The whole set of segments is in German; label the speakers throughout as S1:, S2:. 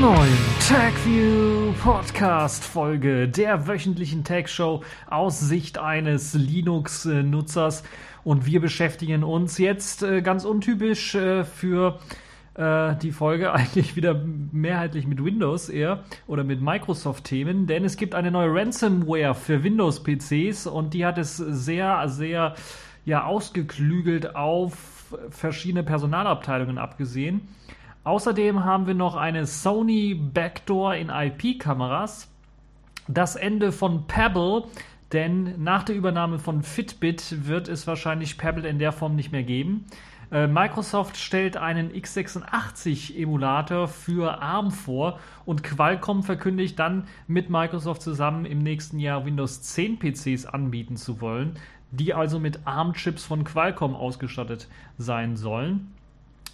S1: neuen TagView Podcast Folge der wöchentlichen Tag Show aus Sicht eines Linux-Nutzers. Und wir beschäftigen uns jetzt äh, ganz untypisch äh, für äh, die Folge eigentlich wieder mehrheitlich mit Windows eher oder mit Microsoft-Themen, denn es gibt eine neue Ransomware für Windows-PCs und die hat es sehr, sehr ja, ausgeklügelt auf verschiedene Personalabteilungen abgesehen. Außerdem haben wir noch eine Sony Backdoor in IP-Kameras, das Ende von Pebble, denn nach der Übernahme von Fitbit wird es wahrscheinlich Pebble in der Form nicht mehr geben. Äh, Microsoft stellt einen x86-Emulator für ARM vor und Qualcomm verkündigt dann mit Microsoft zusammen im nächsten Jahr Windows 10 PCs anbieten zu wollen, die also mit ARM-Chips von Qualcomm ausgestattet sein sollen.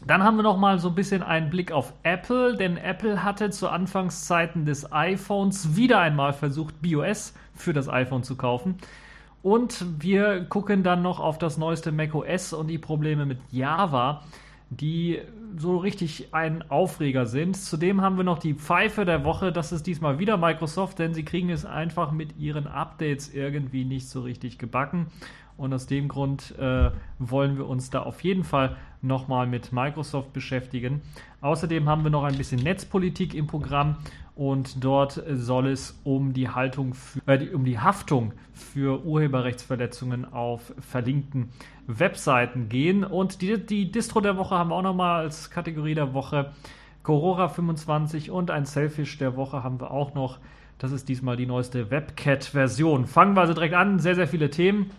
S1: Dann haben wir noch mal so ein bisschen einen Blick auf Apple, denn Apple hatte zu Anfangszeiten des iPhones wieder einmal versucht, BOS für das iPhone zu kaufen. Und wir gucken dann noch auf das neueste macOS und die Probleme mit Java, die so richtig ein Aufreger sind. Zudem haben wir noch die Pfeife der Woche. Das ist diesmal wieder Microsoft, denn sie kriegen es einfach mit ihren Updates irgendwie nicht so richtig gebacken. Und aus dem Grund äh, wollen wir uns da auf jeden Fall nochmal mit Microsoft beschäftigen. Außerdem haben wir noch ein bisschen Netzpolitik im Programm und dort soll es um die Haltung für, äh, um die Haftung für Urheberrechtsverletzungen auf verlinkten Webseiten gehen. Und die, die Distro der Woche haben wir auch nochmal als Kategorie der Woche. Corora 25 und ein Selfish der Woche haben wir auch noch. Das ist diesmal die neueste WebCat-Version. Fangen wir also direkt an. Sehr, sehr viele Themen.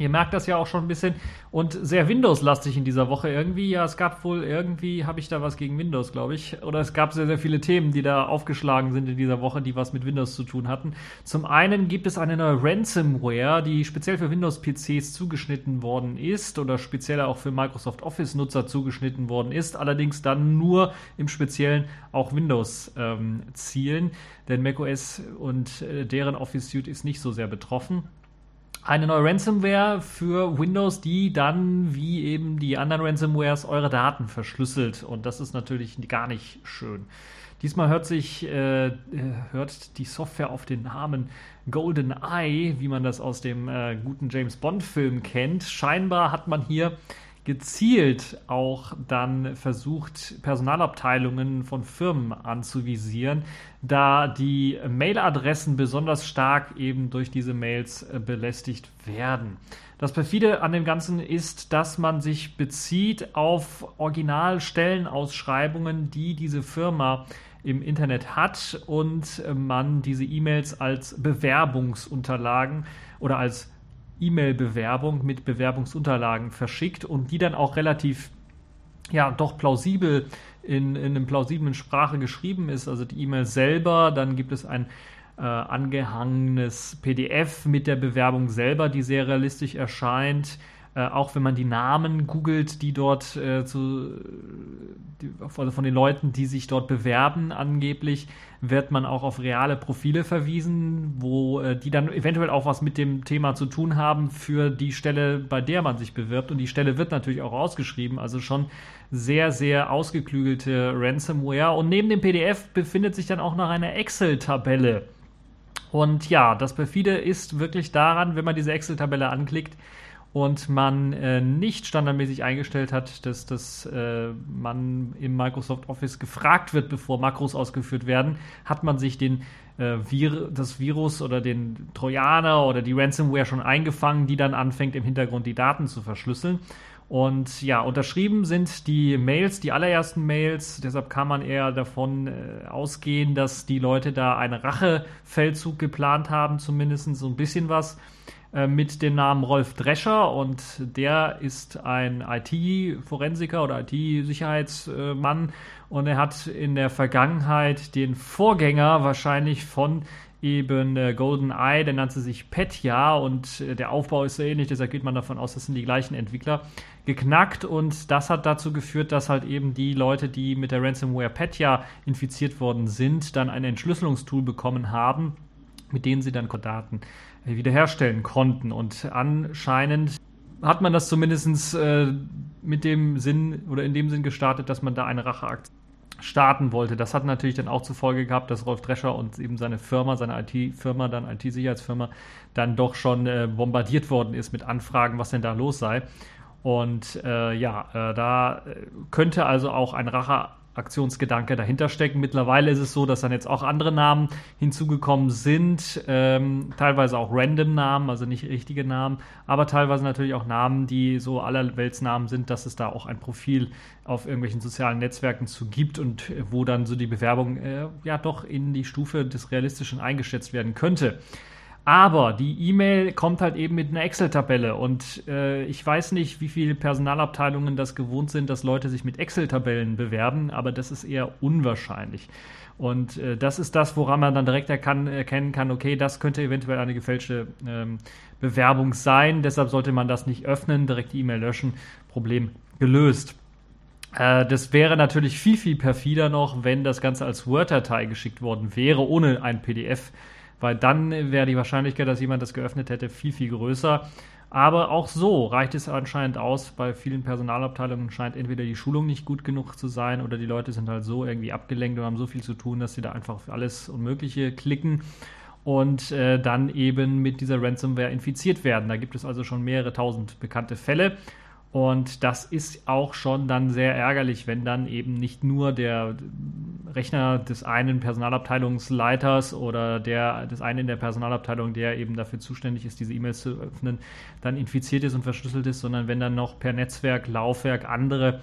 S1: Ihr merkt das ja auch schon ein bisschen und sehr Windows-lastig in dieser Woche irgendwie. Ja, es gab wohl irgendwie, habe ich da was gegen Windows, glaube ich. Oder es gab sehr, sehr viele Themen, die da aufgeschlagen sind in dieser Woche, die was mit Windows zu tun hatten. Zum einen gibt es eine neue Ransomware, die speziell für Windows-PCs zugeschnitten worden ist oder speziell auch für Microsoft Office-Nutzer zugeschnitten worden ist. Allerdings dann nur im Speziellen auch Windows ähm, denn macOS und äh, deren Office Suite ist nicht so sehr betroffen eine neue Ransomware für Windows, die dann, wie eben die anderen Ransomwares, eure Daten verschlüsselt. Und das ist natürlich gar nicht schön. Diesmal hört sich äh, hört die Software auf den Namen Golden Eye, wie man das aus dem äh, guten James Bond Film kennt. Scheinbar hat man hier gezielt auch dann versucht, Personalabteilungen von Firmen anzuvisieren, da die Mailadressen besonders stark eben durch diese Mails äh, belästigt werden. Das perfide an dem Ganzen ist, dass man sich bezieht auf Originalstellenausschreibungen, die diese Firma im Internet hat und man diese E-Mails als Bewerbungsunterlagen oder als E-Mail-Bewerbung mit Bewerbungsunterlagen verschickt und die dann auch relativ ja, doch plausibel in, in einem plausiblen Sprache geschrieben ist, also die E-Mail selber, dann gibt es ein äh, angehangenes PDF mit der Bewerbung selber, die sehr realistisch erscheint. Äh, auch wenn man die Namen googelt, die dort äh, zu, also von den Leuten, die sich dort bewerben, angeblich, wird man auch auf reale Profile verwiesen, wo äh, die dann eventuell auch was mit dem Thema zu tun haben für die Stelle, bei der man sich bewirbt. Und die Stelle wird natürlich auch ausgeschrieben, also schon sehr, sehr ausgeklügelte Ransomware. Und neben dem PDF befindet sich dann auch noch eine Excel-Tabelle. Und ja, das perfide ist wirklich daran, wenn man diese Excel-Tabelle anklickt, und man äh, nicht standardmäßig eingestellt hat, dass, dass äh, man im Microsoft Office gefragt wird, bevor Makros ausgeführt werden, hat man sich den, äh, Vir das Virus oder den Trojaner oder die Ransomware schon eingefangen, die dann anfängt im Hintergrund die Daten zu verschlüsseln. Und ja, unterschrieben sind die Mails, die allerersten Mails. Deshalb kann man eher davon äh, ausgehen, dass die Leute da einen Rachefeldzug geplant haben, zumindest so ein bisschen was. Äh, mit dem Namen Rolf Drescher und der ist ein IT-Forensiker oder IT-Sicherheitsmann und er hat in der Vergangenheit den Vorgänger wahrscheinlich von eben äh, Golden Eye, der nannte sich Petya und äh, der Aufbau ist so ähnlich, deshalb geht man davon aus, das sind die gleichen Entwickler, geknackt. Und das hat dazu geführt, dass halt eben die Leute, die mit der Ransomware Petya infiziert worden sind, dann ein Entschlüsselungstool bekommen haben, mit denen sie dann Daten wiederherstellen konnten. Und anscheinend hat man das zumindest äh, mit dem Sinn oder in dem Sinn gestartet, dass man da eine Racheaktion starten wollte. Das hat natürlich dann auch zur Folge gehabt, dass Rolf Drescher und eben seine Firma, seine IT-Firma, dann IT-Sicherheitsfirma, dann doch schon äh, bombardiert worden ist mit Anfragen, was denn da los sei. Und äh, ja, äh, da könnte also auch ein Rache Aktionsgedanke dahinter stecken. Mittlerweile ist es so, dass dann jetzt auch andere Namen hinzugekommen sind, ähm, teilweise auch random Namen, also nicht richtige Namen, aber teilweise natürlich auch Namen, die so allerweltsnamen sind, dass es da auch ein Profil auf irgendwelchen sozialen Netzwerken zu gibt und wo dann so die Bewerbung äh, ja doch in die Stufe des Realistischen eingeschätzt werden könnte. Aber die E-Mail kommt halt eben mit einer Excel-Tabelle und äh, ich weiß nicht, wie viele Personalabteilungen das gewohnt sind, dass Leute sich mit Excel-Tabellen bewerben, aber das ist eher unwahrscheinlich. Und äh, das ist das, woran man dann direkt erkan erkennen kann, okay, das könnte eventuell eine gefälschte ähm, Bewerbung sein. Deshalb sollte man das nicht öffnen, direkt die E-Mail löschen. Problem gelöst. Äh, das wäre natürlich viel, viel perfider noch, wenn das Ganze als Word-Datei geschickt worden wäre, ohne ein PDF weil dann wäre die Wahrscheinlichkeit, dass jemand das geöffnet hätte, viel, viel größer. Aber auch so reicht es anscheinend aus. Bei vielen Personalabteilungen scheint entweder die Schulung nicht gut genug zu sein oder die Leute sind halt so irgendwie abgelenkt und haben so viel zu tun, dass sie da einfach für alles Unmögliche klicken und äh, dann eben mit dieser Ransomware infiziert werden. Da gibt es also schon mehrere tausend bekannte Fälle. Und das ist auch schon dann sehr ärgerlich, wenn dann eben nicht nur der Rechner des einen Personalabteilungsleiters oder der, des einen in der Personalabteilung, der eben dafür zuständig ist, diese E-Mails zu öffnen, dann infiziert ist und verschlüsselt ist, sondern wenn dann noch per Netzwerk, Laufwerk andere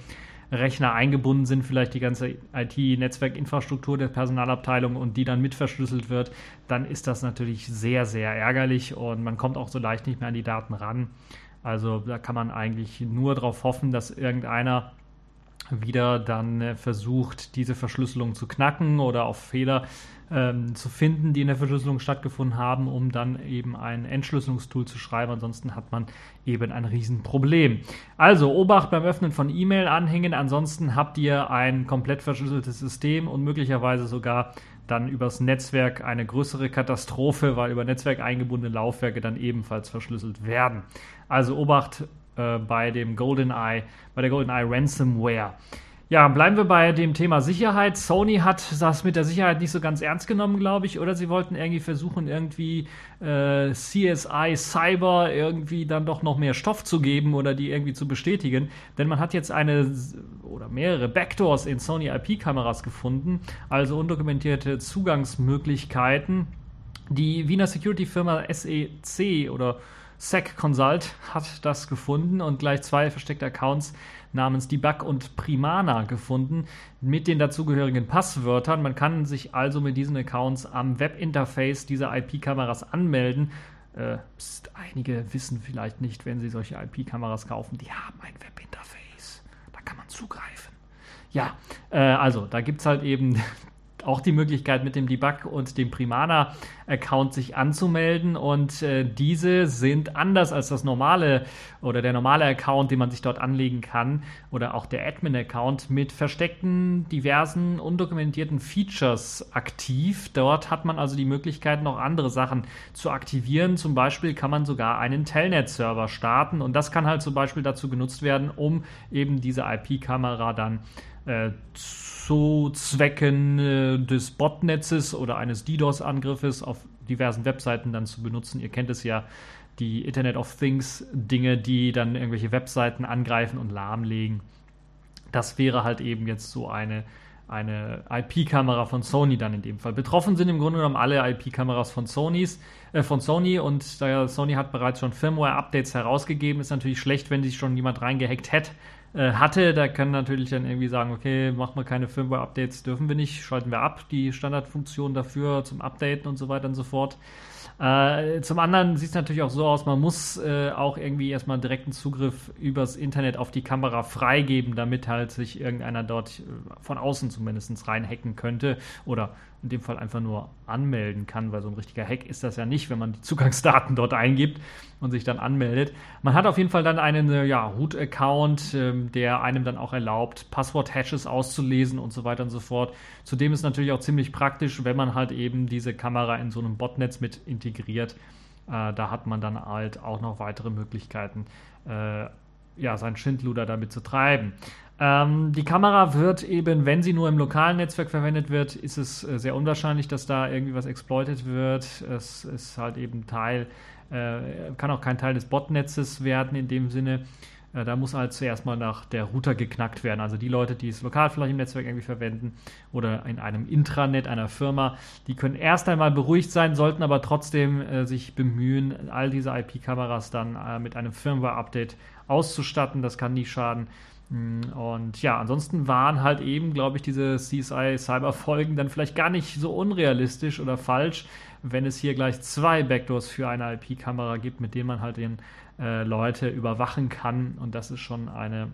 S1: Rechner eingebunden sind, vielleicht die ganze IT-Netzwerkinfrastruktur der Personalabteilung und die dann mit verschlüsselt wird, dann ist das natürlich sehr, sehr ärgerlich und man kommt auch so leicht nicht mehr an die Daten ran. Also da kann man eigentlich nur darauf hoffen, dass irgendeiner wieder dann äh, versucht, diese Verschlüsselung zu knacken oder auf Fehler ähm, zu finden, die in der Verschlüsselung stattgefunden haben, um dann eben ein Entschlüsselungstool zu schreiben. Ansonsten hat man eben ein Riesenproblem. Also Obacht beim Öffnen von E-Mail-Anhängen. Ansonsten habt ihr ein komplett verschlüsseltes System und möglicherweise sogar dann übers Netzwerk eine größere Katastrophe, weil über Netzwerk eingebundene Laufwerke dann ebenfalls verschlüsselt werden. Also Obacht äh, bei dem GoldenEye, bei der GoldenEye Ransomware. Ja, bleiben wir bei dem Thema Sicherheit. Sony hat das mit der Sicherheit nicht so ganz ernst genommen, glaube ich, oder sie wollten irgendwie versuchen, irgendwie äh, CSI Cyber irgendwie dann doch noch mehr Stoff zu geben oder die irgendwie zu bestätigen. Denn man hat jetzt eine oder mehrere Backdoors in Sony IP-Kameras gefunden, also undokumentierte Zugangsmöglichkeiten. Die Wiener Security-Firma SEC oder SEC Consult hat das gefunden und gleich zwei versteckte Accounts namens Debug und Primana gefunden mit den dazugehörigen Passwörtern. Man kann sich also mit diesen Accounts am Webinterface dieser IP-Kameras anmelden. Äh, pst, einige wissen vielleicht nicht, wenn sie solche IP-Kameras kaufen, die haben ein Webinterface. Da kann man zugreifen. Ja, äh, also da gibt es halt eben auch die Möglichkeit, mit dem Debug und dem Primana-Account sich anzumelden. Und äh, diese sind anders als das normale oder der normale Account, den man sich dort anlegen kann, oder auch der Admin-Account mit versteckten, diversen, undokumentierten Features aktiv. Dort hat man also die Möglichkeit, noch andere Sachen zu aktivieren. Zum Beispiel kann man sogar einen Telnet-Server starten und das kann halt zum Beispiel dazu genutzt werden, um eben diese IP-Kamera dann äh, zu Zwecken äh, des Botnetzes oder eines DDoS-Angriffes auf diversen Webseiten dann zu benutzen. Ihr kennt es ja, die Internet of Things Dinge, die dann irgendwelche Webseiten angreifen und lahmlegen. Das wäre halt eben jetzt so eine, eine IP-Kamera von Sony dann in dem Fall. Betroffen sind im Grunde genommen alle IP-Kameras von Sonys, äh, von Sony und da Sony hat bereits schon Firmware-Updates herausgegeben, ist natürlich schlecht, wenn sich schon jemand reingehackt hat äh, hatte. Da kann natürlich dann irgendwie sagen, okay, machen wir keine Firmware-Updates, dürfen wir nicht, schalten wir ab, die Standardfunktion dafür zum Updaten und so weiter und so fort. Äh, zum anderen sieht es natürlich auch so aus, man muss äh, auch irgendwie erstmal direkten Zugriff übers Internet auf die Kamera freigeben, damit halt sich irgendeiner dort äh, von außen zumindest reinhacken könnte oder in dem Fall einfach nur anmelden kann, weil so ein richtiger Hack ist das ja nicht, wenn man die Zugangsdaten dort eingibt und sich dann anmeldet. Man hat auf jeden Fall dann einen äh, ja, Root-Account, ähm, der einem dann auch erlaubt, Passwort-Hashes auszulesen und so weiter und so fort. Zudem ist natürlich auch ziemlich praktisch, wenn man halt eben diese Kamera in so einem Botnetz mit integriert. Äh, da hat man dann halt auch noch weitere Möglichkeiten, äh, ja, sein Schindluder damit zu treiben. Ähm, die Kamera wird eben, wenn sie nur im lokalen Netzwerk verwendet wird, ist es äh, sehr unwahrscheinlich, dass da irgendwie was exploitet wird. Es ist halt eben Teil, äh, kann auch kein Teil des Botnetzes werden in dem Sinne. Äh, da muss halt zuerst mal nach der Router geknackt werden. Also die Leute, die es lokal vielleicht im Netzwerk irgendwie verwenden oder in einem Intranet einer Firma, die können erst einmal beruhigt sein, sollten aber trotzdem äh, sich bemühen, all diese IP-Kameras dann mit einem Firmware-Update auszustatten. Das kann nie schaden. Mm, und ja, ansonsten waren halt eben, glaube ich, diese CSI-Cyber-Folgen dann vielleicht gar nicht so unrealistisch oder falsch, wenn es hier gleich zwei Backdoors für eine IP-Kamera gibt, mit denen man halt den äh, Leute überwachen kann. Und das ist schon eine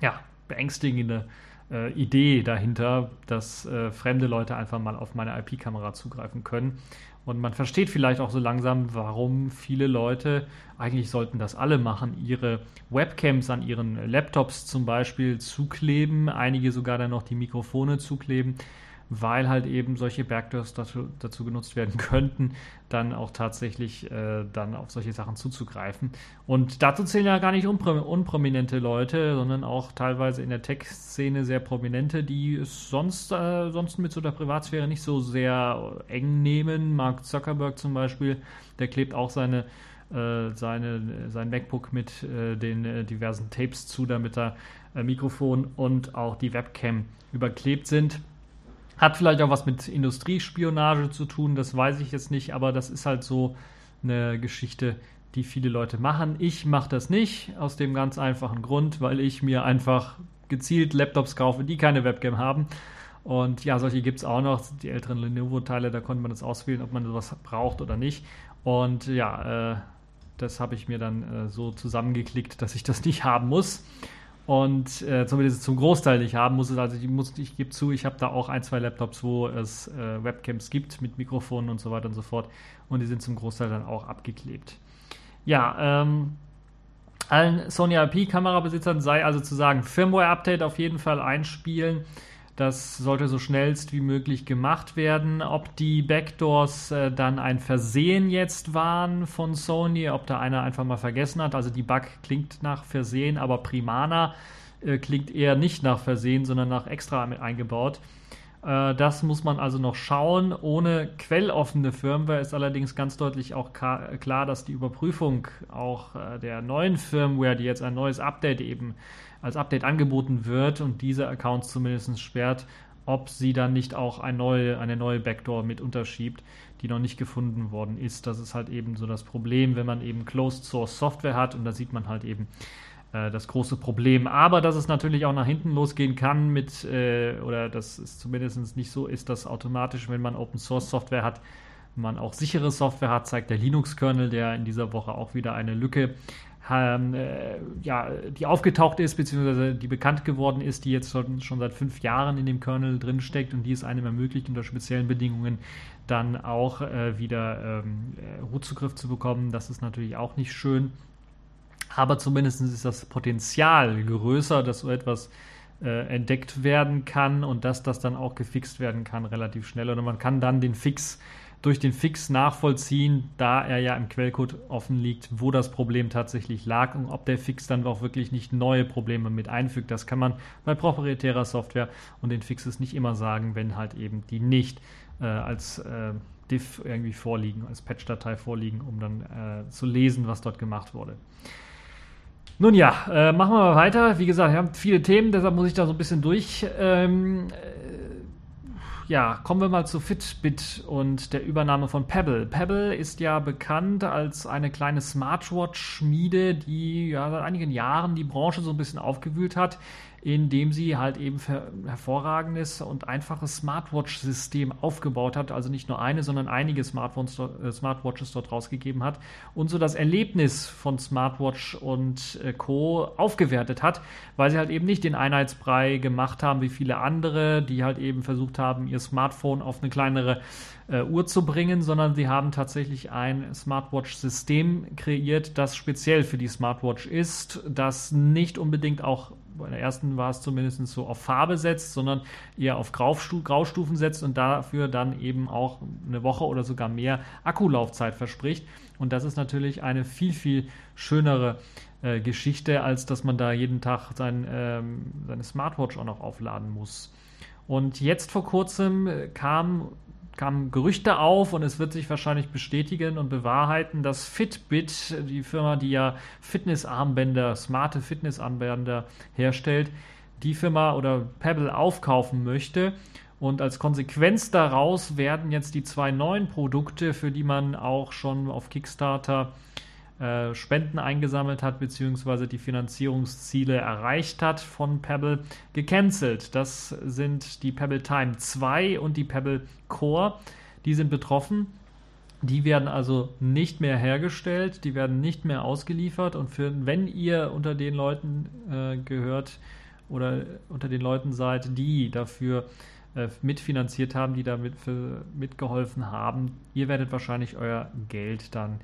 S1: ja, beängstigende äh, Idee dahinter, dass äh, fremde Leute einfach mal auf meine IP-Kamera zugreifen können. Und man versteht vielleicht auch so langsam, warum viele Leute, eigentlich sollten das alle machen, ihre Webcams an ihren Laptops zum Beispiel zukleben, einige sogar dann noch die Mikrofone zukleben, weil halt eben solche Backdoors dazu, dazu genutzt werden könnten, dann auch tatsächlich äh, dann auf solche Sachen zuzugreifen. Und dazu zählen ja gar nicht unpro unprominente Leute, sondern auch teilweise in der Tech-Szene sehr prominente, die es sonst, äh, sonst mit so der Privatsphäre nicht so sehr eng nehmen. Mark Zuckerberg zum Beispiel, der klebt auch seine äh, seine, sein MacBook mit äh, den äh, diversen Tapes zu, damit da äh, Mikrofon und auch die Webcam überklebt sind. Hat vielleicht auch was mit Industriespionage zu tun, das weiß ich jetzt nicht, aber das ist halt so eine Geschichte, die viele Leute machen. Ich mache das nicht, aus dem ganz einfachen Grund, weil ich mir einfach gezielt Laptops kaufe, die keine Webcam haben. Und ja, solche gibt es auch noch. Die älteren Lenovo-Teile, da konnte man das auswählen, ob man sowas braucht oder nicht. Und ja, äh, das habe ich mir dann äh, so zusammengeklickt, dass ich das nicht haben muss und äh, zumindest zum Großteil nicht haben muss. Also ich, ich gebe zu, ich habe da auch ein, zwei Laptops, wo es äh, Webcams gibt mit Mikrofonen und so weiter und so fort. Und die sind zum Großteil dann auch abgeklebt. Ja, ähm, allen Sony IP-Kamerabesitzern sei also zu sagen, Firmware-Update auf jeden Fall einspielen. Das sollte so schnellst wie möglich gemacht werden. Ob die Backdoors äh, dann ein Versehen jetzt waren von Sony, ob da einer einfach mal vergessen hat. Also die Bug klingt nach Versehen, aber Primana äh, klingt eher nicht nach Versehen, sondern nach extra eingebaut. Äh, das muss man also noch schauen. Ohne quelloffene Firmware ist allerdings ganz deutlich auch klar, dass die Überprüfung auch äh, der neuen Firmware, die jetzt ein neues Update eben als Update angeboten wird und diese Accounts zumindest sperrt, ob sie dann nicht auch ein neue, eine neue Backdoor mit unterschiebt, die noch nicht gefunden worden ist. Das ist halt eben so das Problem, wenn man eben Closed Source Software hat und da sieht man halt eben äh, das große Problem. Aber dass es natürlich auch nach hinten losgehen kann mit, äh, oder dass es zumindest nicht so ist, dass automatisch, wenn man Open Source Software hat, man auch sichere Software hat, zeigt der Linux-Kernel, der in dieser Woche auch wieder eine Lücke ja, die aufgetaucht ist, beziehungsweise die bekannt geworden ist, die jetzt schon, seit fünf Jahren in dem Kernel drinsteckt und die es einem ermöglicht, unter speziellen Bedingungen dann auch äh, wieder ähm, äh, Root-Zugriff zu bekommen. Das ist natürlich auch nicht schön. Aber zumindest ist das Potenzial größer, dass so etwas äh, entdeckt werden kann und dass das dann auch gefixt werden kann relativ schnell. Oder man kann dann den Fix durch den Fix nachvollziehen, da er ja im Quellcode offen liegt, wo das Problem tatsächlich lag und ob der Fix dann auch wirklich nicht neue Probleme mit einfügt. Das kann man bei proprietärer Software und den Fixes nicht immer sagen, wenn halt eben die nicht äh, als äh, Diff irgendwie vorliegen, als Patch-Datei vorliegen, um dann äh, zu lesen, was dort gemacht wurde. Nun ja, äh, machen wir mal weiter. Wie gesagt, wir haben viele Themen, deshalb muss ich da so ein bisschen durch. Ähm, ja, kommen wir mal zu Fitbit und der Übernahme von Pebble. Pebble ist ja bekannt als eine kleine Smartwatch-Schmiede, die ja seit einigen Jahren die Branche so ein bisschen aufgewühlt hat indem sie halt eben hervorragendes und einfaches Smartwatch-System aufgebaut hat, also nicht nur eine, sondern einige äh, Smartwatches dort rausgegeben hat und so das Erlebnis von Smartwatch und äh, Co. aufgewertet hat, weil sie halt eben nicht den Einheitsbrei gemacht haben wie viele andere, die halt eben versucht haben, ihr Smartphone auf eine kleinere äh, Uhr zu bringen, sondern sie haben tatsächlich ein Smartwatch-System kreiert, das speziell für die Smartwatch ist, das nicht unbedingt auch bei der ersten war es zumindest so auf Farbe setzt, sondern eher auf Graustufen setzt und dafür dann eben auch eine Woche oder sogar mehr Akkulaufzeit verspricht. Und das ist natürlich eine viel, viel schönere äh, Geschichte, als dass man da jeden Tag sein, ähm, seine Smartwatch auch noch aufladen muss. Und jetzt vor kurzem äh, kam kamen Gerüchte auf und es wird sich wahrscheinlich bestätigen und bewahrheiten, dass Fitbit, die Firma, die ja Fitnessarmbänder, smarte Fitnessarmbänder herstellt, die Firma oder Pebble aufkaufen möchte. Und als Konsequenz daraus werden jetzt die zwei neuen Produkte, für die man auch schon auf Kickstarter äh, Spenden eingesammelt hat, beziehungsweise die Finanzierungsziele erreicht hat von Pebble, gecancelt. Das sind die Pebble Time 2 und die Pebble Core. Die sind betroffen. Die werden also nicht mehr hergestellt, die werden nicht mehr ausgeliefert. Und für, wenn ihr unter den Leuten äh, gehört oder unter den Leuten seid, die dafür äh, mitfinanziert haben, die damit für, mitgeholfen haben, ihr werdet wahrscheinlich euer Geld dann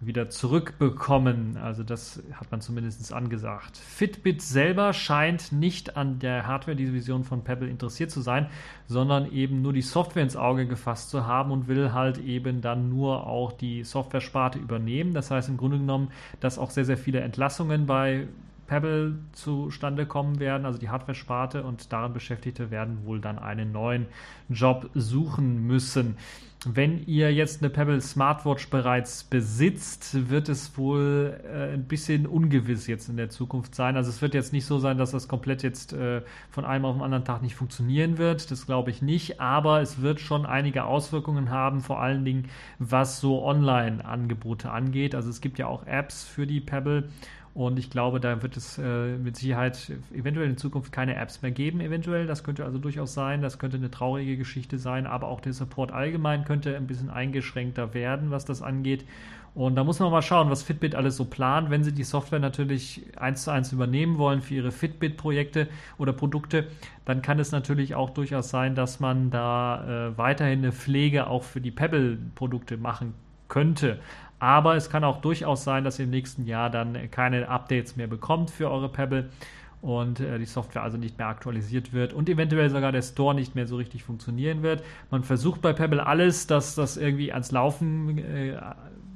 S1: wieder zurückbekommen. Also das hat man zumindest angesagt. Fitbit selber scheint nicht an der Hardware-Division von Pebble interessiert zu sein, sondern eben nur die Software ins Auge gefasst zu haben und will halt eben dann nur auch die Software-Sparte übernehmen. Das heißt im Grunde genommen, dass auch sehr, sehr viele Entlassungen bei Pebble zustande kommen werden, also die Hardware-Sparte und daran Beschäftigte werden wohl dann einen neuen Job suchen müssen. Wenn ihr jetzt eine Pebble Smartwatch bereits besitzt, wird es wohl äh, ein bisschen ungewiss jetzt in der Zukunft sein. Also es wird jetzt nicht so sein, dass das komplett jetzt äh, von einem auf den anderen Tag nicht funktionieren wird. Das glaube ich nicht. Aber es wird schon einige Auswirkungen haben, vor allen Dingen was so Online-Angebote angeht. Also es gibt ja auch Apps für die Pebble und ich glaube, da wird es äh, mit Sicherheit eventuell in Zukunft keine Apps mehr geben, eventuell. Das könnte also durchaus sein. Das könnte eine traurige Geschichte sein, aber auch der Support allgemein könnte ein bisschen eingeschränkter werden, was das angeht. Und da muss man mal schauen, was Fitbit alles so plant, wenn sie die Software natürlich eins zu eins übernehmen wollen für ihre Fitbit-Projekte oder Produkte, dann kann es natürlich auch durchaus sein, dass man da äh, weiterhin eine Pflege auch für die Pebble-Produkte machen könnte. Aber es kann auch durchaus sein, dass ihr im nächsten Jahr dann keine Updates mehr bekommt für eure Pebble und äh, die Software also nicht mehr aktualisiert wird und eventuell sogar der Store nicht mehr so richtig funktionieren wird. Man versucht bei Pebble alles, dass das irgendwie ans Laufen äh,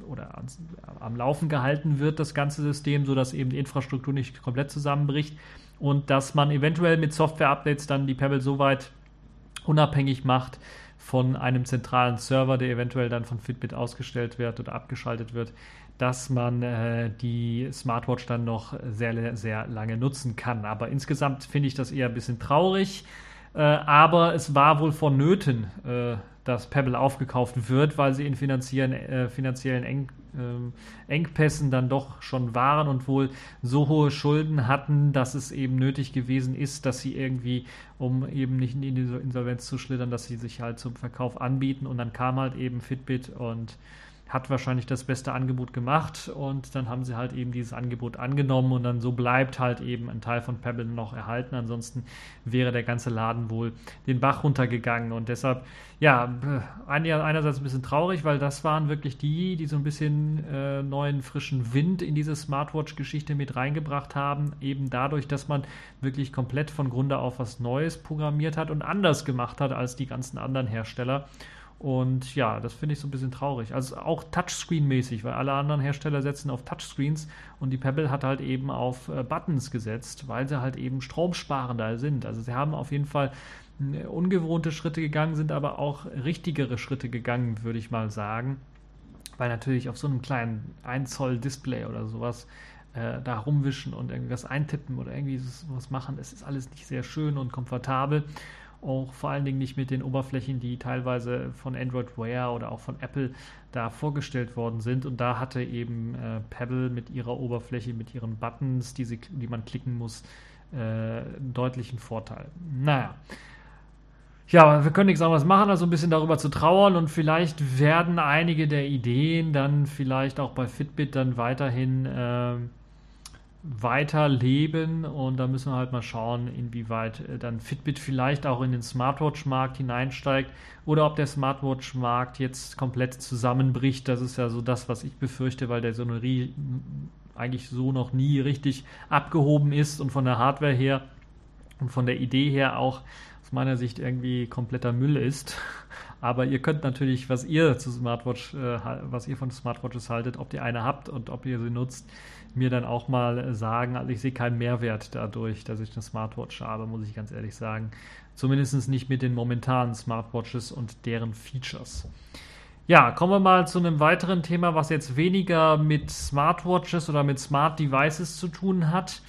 S1: oder ans, am Laufen gehalten wird, das ganze System, sodass eben die Infrastruktur nicht komplett zusammenbricht und dass man eventuell mit Software-Updates dann die Pebble so weit unabhängig macht, von einem zentralen Server, der eventuell dann von Fitbit ausgestellt wird oder abgeschaltet wird, dass man äh, die Smartwatch dann noch sehr, sehr lange nutzen kann. Aber insgesamt finde ich das eher ein bisschen traurig. Äh, aber es war wohl vonnöten, äh, dass Pebble aufgekauft wird, weil sie in finanziellen, äh, finanziellen Eng, äh, Engpässen dann doch schon waren und wohl so hohe Schulden hatten, dass es eben nötig gewesen ist, dass sie irgendwie, um eben nicht in die Insolvenz zu schlittern, dass sie sich halt zum Verkauf anbieten. Und dann kam halt eben Fitbit und hat wahrscheinlich das beste Angebot gemacht und dann haben sie halt eben dieses Angebot angenommen und dann so bleibt halt eben ein Teil von Pebble noch erhalten. Ansonsten wäre der ganze Laden wohl den Bach runtergegangen und deshalb, ja, einerseits ein bisschen traurig, weil das waren wirklich die, die so ein bisschen äh, neuen frischen Wind in diese Smartwatch-Geschichte mit reingebracht haben, eben dadurch, dass man wirklich komplett von Grunde auf was Neues programmiert hat und anders gemacht hat als die ganzen anderen Hersteller. Und ja, das finde ich so ein bisschen traurig. Also auch Touchscreen-mäßig, weil alle anderen Hersteller setzen auf Touchscreens und die Pebble hat halt eben auf äh, Buttons gesetzt, weil sie halt eben stromsparender sind. Also sie haben auf jeden Fall äh, ungewohnte Schritte gegangen, sind aber auch richtigere Schritte gegangen, würde ich mal sagen. Weil natürlich auf so einem kleinen 1 Zoll Display oder sowas äh, da rumwischen und irgendwas eintippen oder irgendwie sowas machen, das ist alles nicht sehr schön und komfortabel auch vor allen Dingen nicht mit den Oberflächen, die teilweise von Android Wear oder auch von Apple da vorgestellt worden sind. Und da hatte eben äh, Pebble mit ihrer Oberfläche, mit ihren Buttons, die, sie, die man klicken muss, äh, einen deutlichen Vorteil. Naja. Ja, wir können nichts anderes machen, als ein bisschen darüber zu trauern und vielleicht werden einige der Ideen dann vielleicht auch bei Fitbit dann weiterhin äh, weiterleben und da müssen wir halt mal schauen, inwieweit äh, dann Fitbit vielleicht auch in den Smartwatch-Markt hineinsteigt oder ob der Smartwatch-Markt jetzt komplett zusammenbricht. Das ist ja so das, was ich befürchte, weil der so eine eigentlich so noch nie richtig abgehoben ist und von der Hardware her und von der Idee her auch aus meiner Sicht irgendwie kompletter Müll ist. Aber ihr könnt natürlich, was ihr zu Smartwatch, äh, was ihr von Smartwatches haltet, ob ihr eine habt und ob ihr sie nutzt, mir dann auch mal sagen. Also ich sehe keinen Mehrwert dadurch, dass ich eine Smartwatch habe, muss ich ganz ehrlich sagen. Zumindest nicht mit den momentanen Smartwatches und deren Features. Ja, kommen wir mal zu einem weiteren Thema, was jetzt weniger mit Smartwatches oder mit Smart Devices zu tun hat,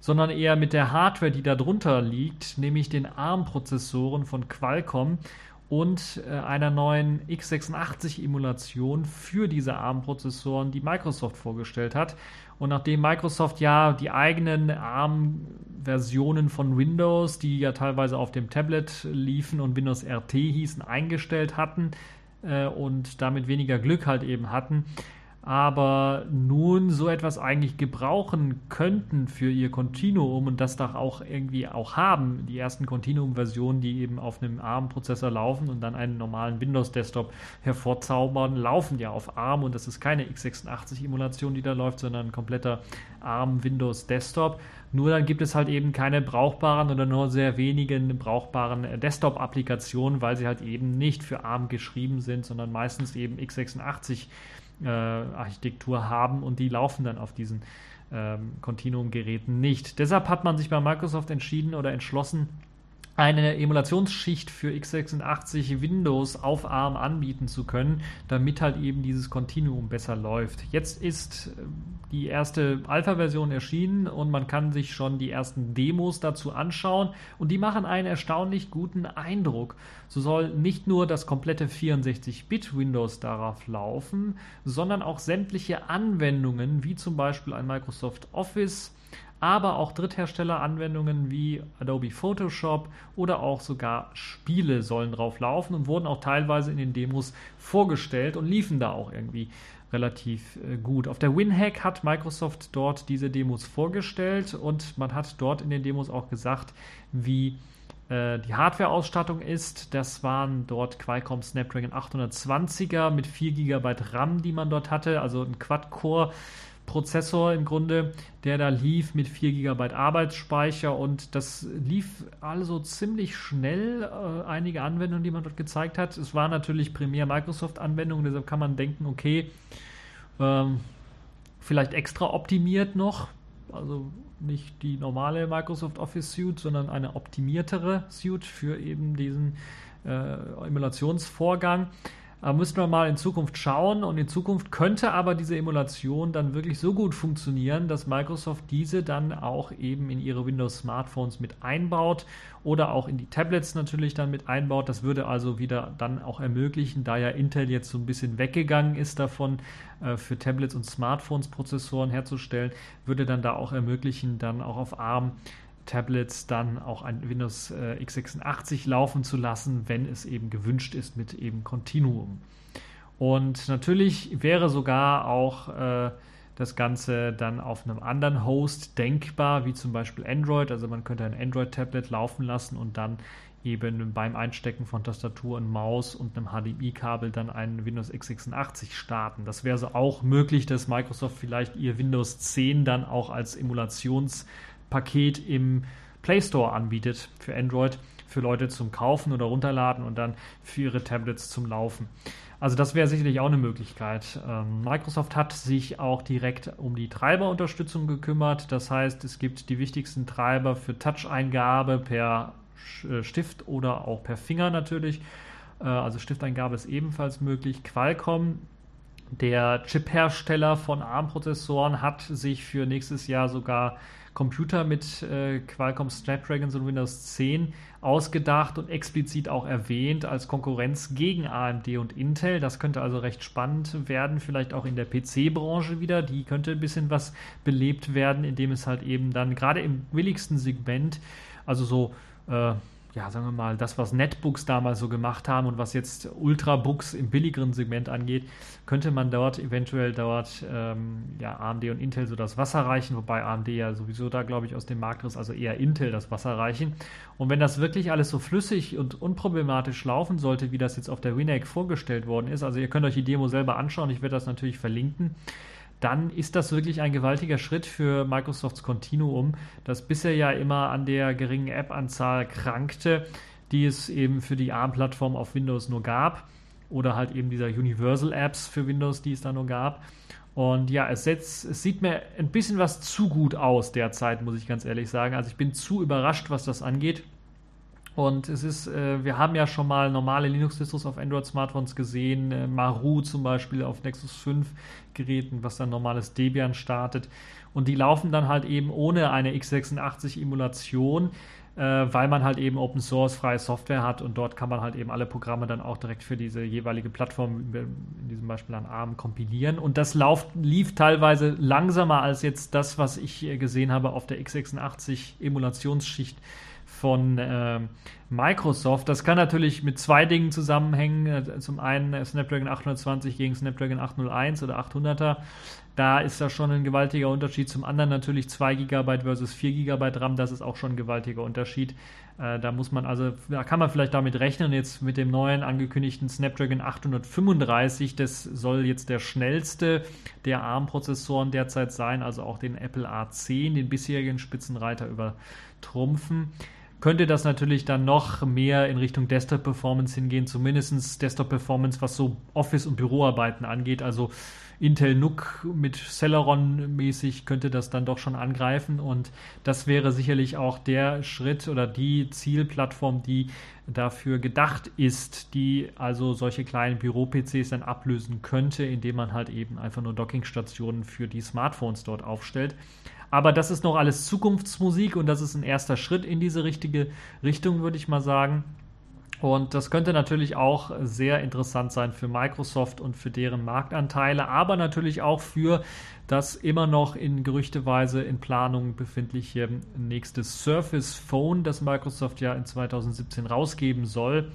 S1: sondern eher mit der Hardware, die darunter liegt, nämlich den ARM-Prozessoren von Qualcomm und äh, einer neuen x86-Emulation für diese ARM-Prozessoren, die Microsoft vorgestellt hat. Und nachdem Microsoft ja die eigenen ARM-Versionen von Windows, die ja teilweise auf dem Tablet liefen und Windows RT hießen, eingestellt hatten, äh, und damit weniger Glück halt eben hatten, aber nun so etwas eigentlich gebrauchen könnten für ihr Continuum und das doch auch irgendwie auch haben, die ersten Continuum-Versionen, die eben auf einem ARM-Prozessor laufen und dann einen normalen Windows-Desktop hervorzaubern, laufen ja auf ARM und das ist keine x86-Emulation, die da läuft, sondern ein kompletter ARM-Windows-Desktop. Nur dann gibt es halt eben keine brauchbaren oder nur sehr wenigen brauchbaren äh, Desktop-Applikationen, weil sie halt eben nicht für ARM geschrieben sind, sondern meistens eben x86 äh, Architektur haben und die laufen dann auf diesen ähm, Continuum-Geräten nicht. Deshalb hat man sich bei Microsoft entschieden oder entschlossen, eine Emulationsschicht für x86 Windows auf ARM anbieten zu können, damit halt eben dieses Continuum besser läuft. Jetzt ist äh, die erste Alpha-Version erschienen und man kann sich schon die ersten Demos dazu anschauen und die machen einen erstaunlich guten Eindruck. So soll nicht nur das komplette 64-Bit Windows darauf laufen, sondern auch sämtliche Anwendungen wie zum Beispiel ein Microsoft Office, aber auch Drittherstelleranwendungen wie Adobe Photoshop oder auch sogar Spiele sollen drauf laufen und wurden auch teilweise in den Demos vorgestellt und liefen da auch irgendwie relativ äh, gut. Auf der WinHack hat Microsoft dort diese Demos vorgestellt und man hat dort in den Demos auch gesagt, wie äh, die Hardware-Ausstattung ist. Das waren dort Qualcomm Snapdragon 820er mit 4 GB RAM, die man dort hatte, also ein Quad-Core Prozessor im Grunde, der da lief mit 4 GB Arbeitsspeicher und das lief also ziemlich schnell. Äh, einige Anwendungen, die man dort gezeigt hat. Es war natürlich primär Microsoft-Anwendungen, deshalb kann man denken, okay, ähm, vielleicht extra optimiert noch. Also nicht die normale Microsoft Office Suite, sondern eine optimiertere Suite für eben diesen äh, Emulationsvorgang. Da müssen wir mal in Zukunft schauen und in Zukunft könnte aber diese Emulation dann wirklich so gut funktionieren, dass Microsoft diese dann auch eben in ihre Windows Smartphones mit einbaut oder auch in die Tablets natürlich dann mit einbaut. Das würde also wieder dann auch ermöglichen, da ja Intel jetzt so ein bisschen weggegangen ist davon, äh, für Tablets und Smartphones Prozessoren herzustellen, würde dann da auch ermöglichen, dann auch auf ARM Tablets dann auch ein Windows äh, x86 laufen zu lassen, wenn es eben gewünscht ist mit eben Continuum. Und natürlich wäre sogar auch äh, das Ganze dann auf einem anderen Host denkbar, wie zum Beispiel Android. Also man könnte ein Android-Tablet laufen lassen und dann eben beim Einstecken von Tastatur und Maus und einem HDMI-Kabel dann einen Windows x86 starten. Das wäre so auch möglich, dass Microsoft vielleicht ihr Windows 10 dann auch als Emulations- Paket im Play Store anbietet für Android, für Leute zum Kaufen oder runterladen und dann für ihre Tablets zum Laufen. Also das wäre sicherlich auch eine Möglichkeit. Ähm, Microsoft hat sich auch direkt um die Treiberunterstützung gekümmert. Das heißt, es gibt die wichtigsten Treiber für Touch-Eingabe per äh, Stift oder auch per Finger natürlich. Äh, also Stifteingabe ist ebenfalls möglich. Qualcomm der Chip-Hersteller von ARM-Prozessoren hat sich für nächstes Jahr sogar Computer mit äh, Qualcomm Snapdragon und Windows 10 ausgedacht und explizit auch erwähnt als Konkurrenz gegen AMD und Intel. Das könnte also recht spannend werden, vielleicht auch in der PC-Branche wieder. Die könnte ein bisschen was belebt werden, indem es halt eben dann gerade im willigsten Segment, also so äh, ja, sagen wir mal, das, was Netbooks damals so gemacht haben und was jetzt Ultrabooks im billigeren Segment angeht, könnte man dort eventuell dort ähm, ja, AMD und Intel so das Wasser reichen, wobei AMD ja sowieso da, glaube ich, aus dem Markt ist, also eher Intel das Wasser reichen. Und wenn das wirklich alles so flüssig und unproblematisch laufen sollte, wie das jetzt auf der WinEgg vorgestellt worden ist, also ihr könnt euch die Demo selber anschauen, ich werde das natürlich verlinken, dann ist das wirklich ein gewaltiger Schritt für Microsofts Continuum, das bisher ja immer an der geringen App-Anzahl krankte, die es eben für die ARM-Plattform auf Windows nur gab oder halt eben dieser Universal Apps für Windows, die es da nur gab. Und ja, es, setzt, es sieht mir ein bisschen was zu gut aus derzeit, muss ich ganz ehrlich sagen. Also ich bin zu überrascht, was das angeht. Und es ist, äh, wir haben ja schon mal normale Linux-Distros auf Android-Smartphones gesehen, äh, Maru zum Beispiel auf Nexus 5 Geräten, was dann normales Debian startet. Und die laufen dann halt eben ohne eine x86-Emulation äh, weil man halt eben Open Source freie Software hat und dort kann man halt eben alle Programme dann auch direkt für diese jeweilige Plattform, in diesem Beispiel an ARM, kompilieren. Und das lauf, lief teilweise langsamer als jetzt das, was ich gesehen habe auf der x86 Emulationsschicht von äh, Microsoft. Das kann natürlich mit zwei Dingen zusammenhängen. Äh, zum einen Snapdragon 820 gegen Snapdragon 801 oder 800er. Da ist das schon ein gewaltiger Unterschied. Zum anderen natürlich 2 GB versus 4 GB RAM, das ist auch schon ein gewaltiger Unterschied. Äh, da muss man also, da kann man vielleicht damit rechnen, jetzt mit dem neuen angekündigten Snapdragon 835, das soll jetzt der schnellste der ARM-Prozessoren derzeit sein, also auch den Apple A10, den bisherigen Spitzenreiter übertrumpfen könnte das natürlich dann noch mehr in Richtung Desktop-Performance hingehen, zumindest Desktop-Performance, was so Office- und Büroarbeiten angeht. Also Intel NUC mit Celeron mäßig könnte das dann doch schon angreifen und das wäre sicherlich auch der Schritt oder die Zielplattform, die dafür gedacht ist, die also solche kleinen Büro-PCs dann ablösen könnte, indem man halt eben einfach nur Dockingstationen für die Smartphones dort aufstellt. Aber das ist noch alles Zukunftsmusik und das ist ein erster Schritt in diese richtige Richtung, würde ich mal sagen. Und das könnte natürlich auch sehr interessant sein für Microsoft und für deren Marktanteile, aber natürlich auch für das immer noch in gerüchteweise in Planung befindliche nächste Surface Phone, das Microsoft ja in 2017 rausgeben soll.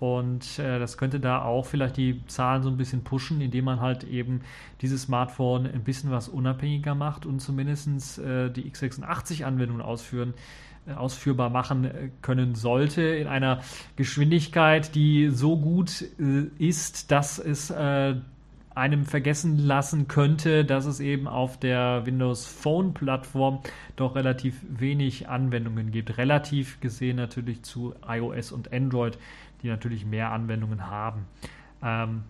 S1: Und äh, das könnte da auch vielleicht die Zahlen so ein bisschen pushen, indem man halt eben dieses Smartphone ein bisschen was unabhängiger macht und zumindest äh, die x86-Anwendungen ausführen äh, ausführbar machen äh, können sollte in einer Geschwindigkeit, die so gut äh, ist, dass es einem vergessen lassen könnte, dass es eben auf der Windows Phone Plattform doch relativ wenig Anwendungen gibt. Relativ gesehen natürlich zu iOS und Android, die natürlich mehr Anwendungen haben. Ähm,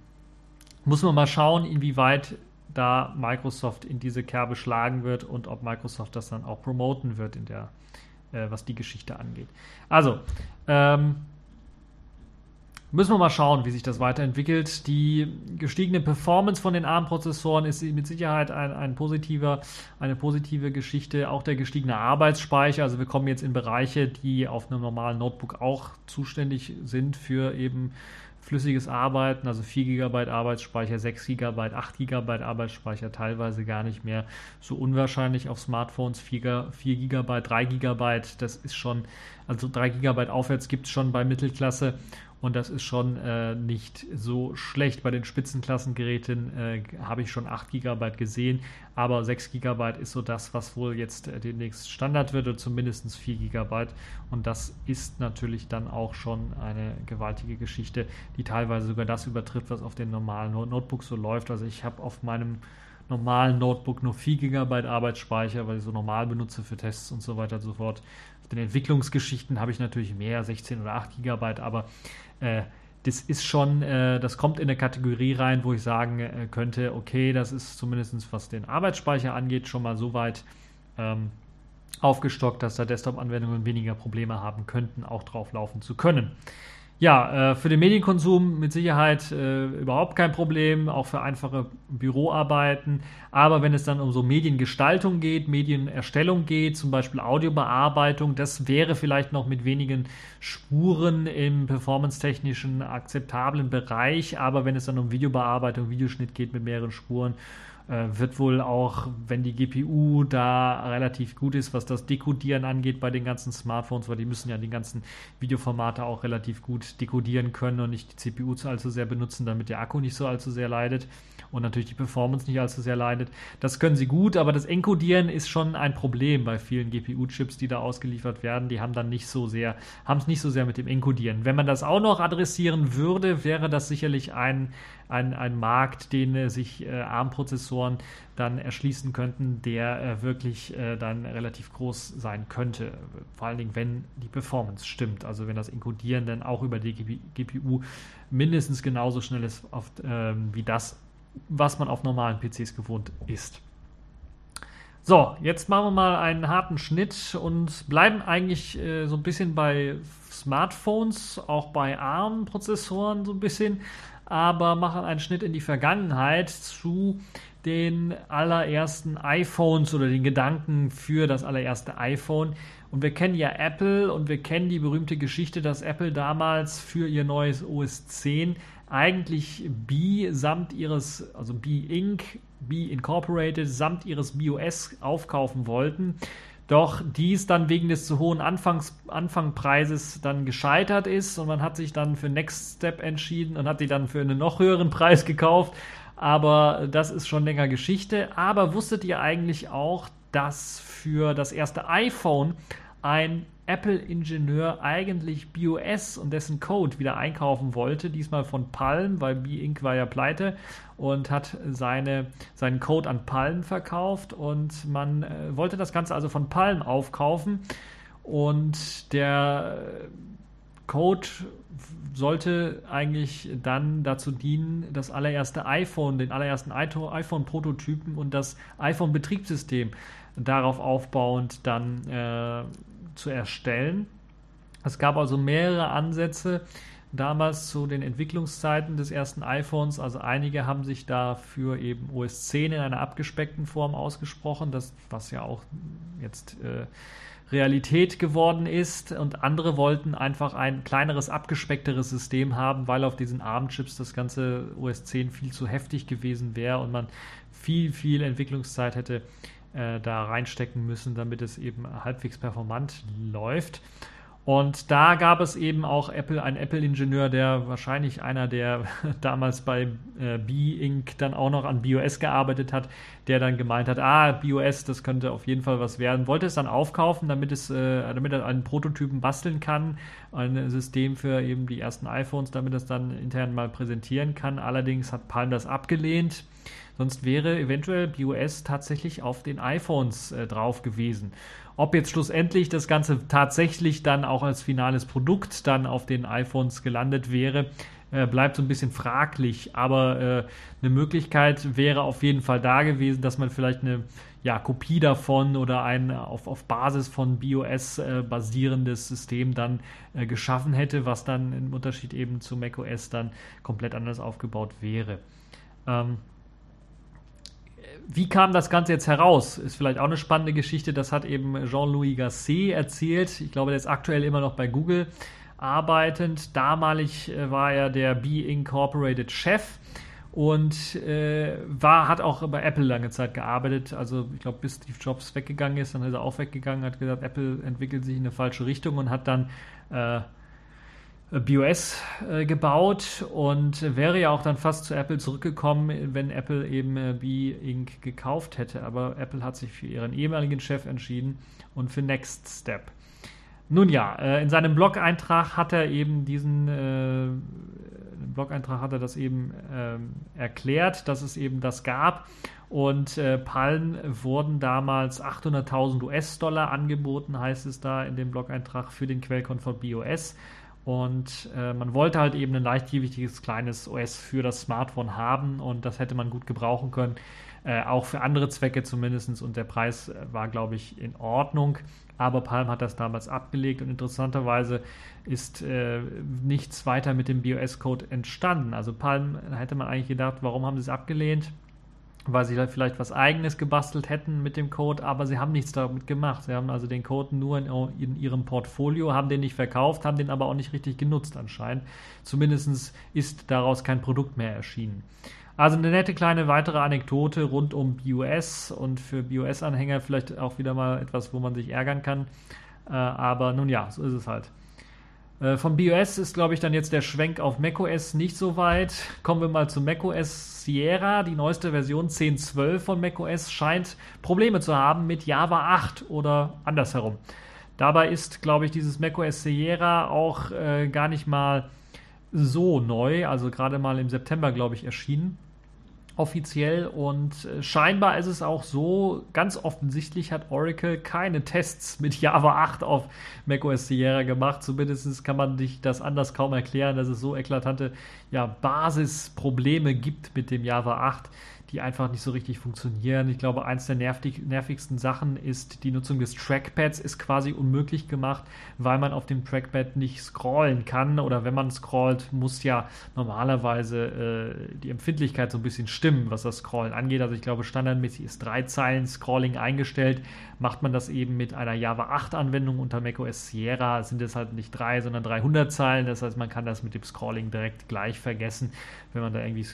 S1: muss man mal schauen, inwieweit da Microsoft in diese Kerbe schlagen wird und ob Microsoft das dann auch promoten wird in der äh, was die Geschichte angeht. Also, ähm, müssen wir mal schauen, wie sich das weiterentwickelt. Die gestiegene Performance von den ARM-Prozessoren ist mit Sicherheit ein, ein positiver, eine positive Geschichte. Auch der gestiegene Arbeitsspeicher. Also wir kommen jetzt in Bereiche, die auf einem normalen Notebook auch zuständig sind für eben flüssiges Arbeiten, also 4 GB Arbeitsspeicher, 6 GB, 8 GB Arbeitsspeicher, teilweise gar nicht mehr so unwahrscheinlich auf Smartphones, 4, 4 GB, 3 GB, das ist schon, also 3 GB aufwärts gibt es schon bei Mittelklasse und das ist schon äh, nicht so schlecht. Bei den Spitzenklassengeräten äh, habe ich schon 8 GB gesehen, aber 6 GB ist so das, was wohl jetzt äh, demnächst Standard wird, oder zumindest 4 GB. Und das ist natürlich dann auch schon eine gewaltige Geschichte, die teilweise sogar das übertrifft, was auf den normalen Notebooks so läuft. Also ich habe auf meinem normalen Notebook nur 4 GB Arbeitsspeicher, weil ich so normal benutze für Tests und so weiter und so fort. Auf den Entwicklungsgeschichten habe ich natürlich mehr, 16 oder 8 GB, aber äh, das ist schon, äh, das kommt in eine Kategorie rein, wo ich sagen äh, könnte, okay, das ist zumindest was den Arbeitsspeicher angeht, schon mal so weit ähm, aufgestockt, dass da Desktop-Anwendungen weniger Probleme haben könnten, auch drauf laufen zu können. Ja, äh, für den Medienkonsum mit Sicherheit äh, überhaupt kein Problem, auch für einfache Büroarbeiten. Aber wenn es dann um so Mediengestaltung geht, Medienerstellung geht, zum Beispiel Audiobearbeitung, das wäre vielleicht noch mit wenigen Spuren im performance-technischen akzeptablen Bereich. Aber wenn es dann um Videobearbeitung, Videoschnitt geht mit mehreren Spuren, wird wohl auch, wenn die GPU da relativ gut ist, was das Dekodieren angeht bei den ganzen Smartphones, weil die müssen ja die ganzen Videoformate auch relativ gut dekodieren können und nicht die CPU zu allzu sehr benutzen, damit der Akku nicht so allzu sehr leidet. und natürlich die Performance nicht allzu sehr leidet. Das können sie gut, aber das Encodieren ist schon ein Problem bei vielen GPU-Chips, die da ausgeliefert werden. Die haben dann nicht so sehr, haben es nicht so sehr mit dem Encodieren. Wenn man das auch noch adressieren würde, wäre das sicherlich ein, ein, ein Markt, den äh, sich äh, ARM-Prozessoren dann erschließen könnten, der äh, wirklich dann relativ groß sein könnte. Vor allen Dingen, wenn die Performance stimmt. Also wenn das Encodieren dann auch über die GPU mindestens genauso schnell ist auf, ähm, wie das, was man auf normalen PCs gewohnt ist. So, jetzt machen wir mal einen harten Schnitt und bleiben eigentlich äh, so ein bisschen bei Smartphones, auch bei ARM-Prozessoren so ein bisschen, aber machen einen Schnitt in die Vergangenheit zu den allerersten iPhones oder den Gedanken für das allererste iPhone. Und wir kennen ja Apple und wir kennen die berühmte Geschichte, dass Apple damals für ihr neues OS 10 eigentlich B samt ihres, also B Inc., B Incorporated samt ihres BOS aufkaufen wollten. Doch dies dann wegen des zu hohen Anfangs Anfangpreises dann gescheitert ist und man hat sich dann für Next Step entschieden und hat die dann für einen noch höheren Preis gekauft. Aber das ist schon länger Geschichte. Aber wusstet ihr eigentlich auch, dass für das erste iPhone ein Apple-Ingenieur eigentlich BOS und dessen Code wieder einkaufen wollte, diesmal von Palm, weil B-Inc. war ja pleite und hat seine, seinen Code an Palm verkauft und man äh, wollte das Ganze also von Palm aufkaufen und der Code sollte eigentlich dann dazu dienen, das allererste iPhone, den allerersten iPhone-Prototypen und das iPhone-Betriebssystem darauf aufbauend dann äh, zu erstellen. Es gab also mehrere Ansätze damals zu den Entwicklungszeiten des ersten iPhones. Also einige haben sich dafür eben OS 10 in einer abgespeckten Form ausgesprochen, das, was ja auch jetzt äh, Realität geworden ist und andere wollten einfach ein kleineres, abgespeckteres System haben, weil auf diesen ARM-Chips das ganze OS 10 viel zu heftig gewesen wäre und man viel, viel Entwicklungszeit hätte äh, da reinstecken müssen, damit es eben halbwegs performant läuft. Und da gab es eben auch Apple, einen Apple-Ingenieur, der wahrscheinlich einer, der damals bei äh, B-Inc. dann auch noch an BOS gearbeitet hat, der dann gemeint hat, ah, BOS, das könnte auf jeden Fall was werden, wollte es dann aufkaufen, damit, es, äh, damit er einen Prototypen basteln kann, ein System für eben die ersten iPhones, damit es dann intern mal präsentieren kann. Allerdings hat Palm das abgelehnt. Sonst wäre eventuell BOS tatsächlich auf den iPhones äh, drauf gewesen. Ob jetzt schlussendlich das Ganze tatsächlich dann auch als finales Produkt dann auf den iPhones gelandet wäre, äh, bleibt so ein bisschen fraglich. Aber äh, eine Möglichkeit wäre auf jeden Fall da gewesen, dass man vielleicht eine ja, Kopie davon oder ein auf, auf Basis von BOS äh, basierendes System dann äh, geschaffen hätte, was dann im Unterschied eben zu macOS dann komplett anders aufgebaut wäre. Ähm, wie kam das Ganze jetzt heraus? Ist vielleicht auch eine spannende Geschichte. Das hat eben Jean-Louis Gasset erzählt. Ich glaube, der ist aktuell immer noch bei Google arbeitend. Damalig äh, war er der B Incorporated Chef und äh, war, hat auch bei Apple lange Zeit gearbeitet. Also ich glaube, bis Steve Jobs weggegangen ist, dann ist er auch weggegangen, hat gesagt, Apple entwickelt sich in eine falsche Richtung und hat dann äh, BOS äh, gebaut und wäre ja auch dann fast zu Apple zurückgekommen, wenn Apple eben äh, B-Inc. gekauft hätte. Aber Apple hat sich für ihren ehemaligen Chef entschieden und für Next Step. Nun ja, äh, in seinem Blog-Eintrag hat er eben diesen äh, Blog-Eintrag hat er das eben ähm, erklärt, dass es eben das gab. Und Palm wurden damals 800.000 US-Dollar angeboten, heißt es da in dem Blog-Eintrag für den Quellcode von BOS. Und äh, man wollte halt eben ein leichtgewichtiges kleines OS für das Smartphone haben und das hätte man gut gebrauchen können, äh, auch für andere Zwecke zumindest. Und der Preis äh, war, glaube ich, in Ordnung. Aber Palm hat das damals abgelegt und interessanterweise ist äh, nichts weiter mit dem BOS-Code entstanden. Also Palm hätte man eigentlich gedacht, warum haben sie es abgelehnt? Weil sie vielleicht was eigenes gebastelt hätten mit dem Code, aber sie haben nichts damit gemacht. Sie haben also den Code nur in, in, ihrem Portfolio, haben den nicht verkauft, haben den aber auch nicht richtig genutzt anscheinend. Zumindest ist daraus kein Produkt mehr erschienen. Also eine nette kleine weitere Anekdote rund um BOS und für BOS-Anhänger vielleicht auch wieder mal etwas, wo man sich ärgern kann. Äh, aber nun ja, so ist es halt. Äh, von BOS ist, glaube ich, dann jetzt der Schwenk auf macOS nicht so weit. Kommen wir mal zu macOS Sierra. Die neueste Version 10.12 von macOS scheint Probleme zu haben mit Java 8 oder andersherum. Dabei ist, glaube ich, dieses macOS Sierra auch äh, gar nicht mal so neu, also gerade mal im September, glaube ich, erschienen offiziell und äh, scheinbar ist es auch so, ganz offensichtlich hat Oracle keine Tests mit Java 8 auf macOS Sierra gemacht. Zumindest kann man sich das anders kaum erklären, dass es so eklatante ja, Basisprobleme gibt mit dem Java 8 die einfach nicht so richtig funktionieren. Ich glaube, eins der nervig, nervigsten Sachen ist, die Nutzung des Trackpads ist quasi unmöglich gemacht, weil man auf dem Trackpad nicht scrollen kann oder wenn man scrollt, muss ja normalerweise äh, die Empfindlichkeit so ein bisschen stimmen, was das Scrollen angeht. Also ich glaube, standardmäßig ist drei Zeilen Scrolling eingestellt. Macht man das eben mit einer Java 8 Anwendung unter macOS Sierra, sind es halt nicht drei, sondern 300 Zeilen. Das heißt, man kann das mit dem Scrolling direkt gleich vergessen, wenn man da irgendwie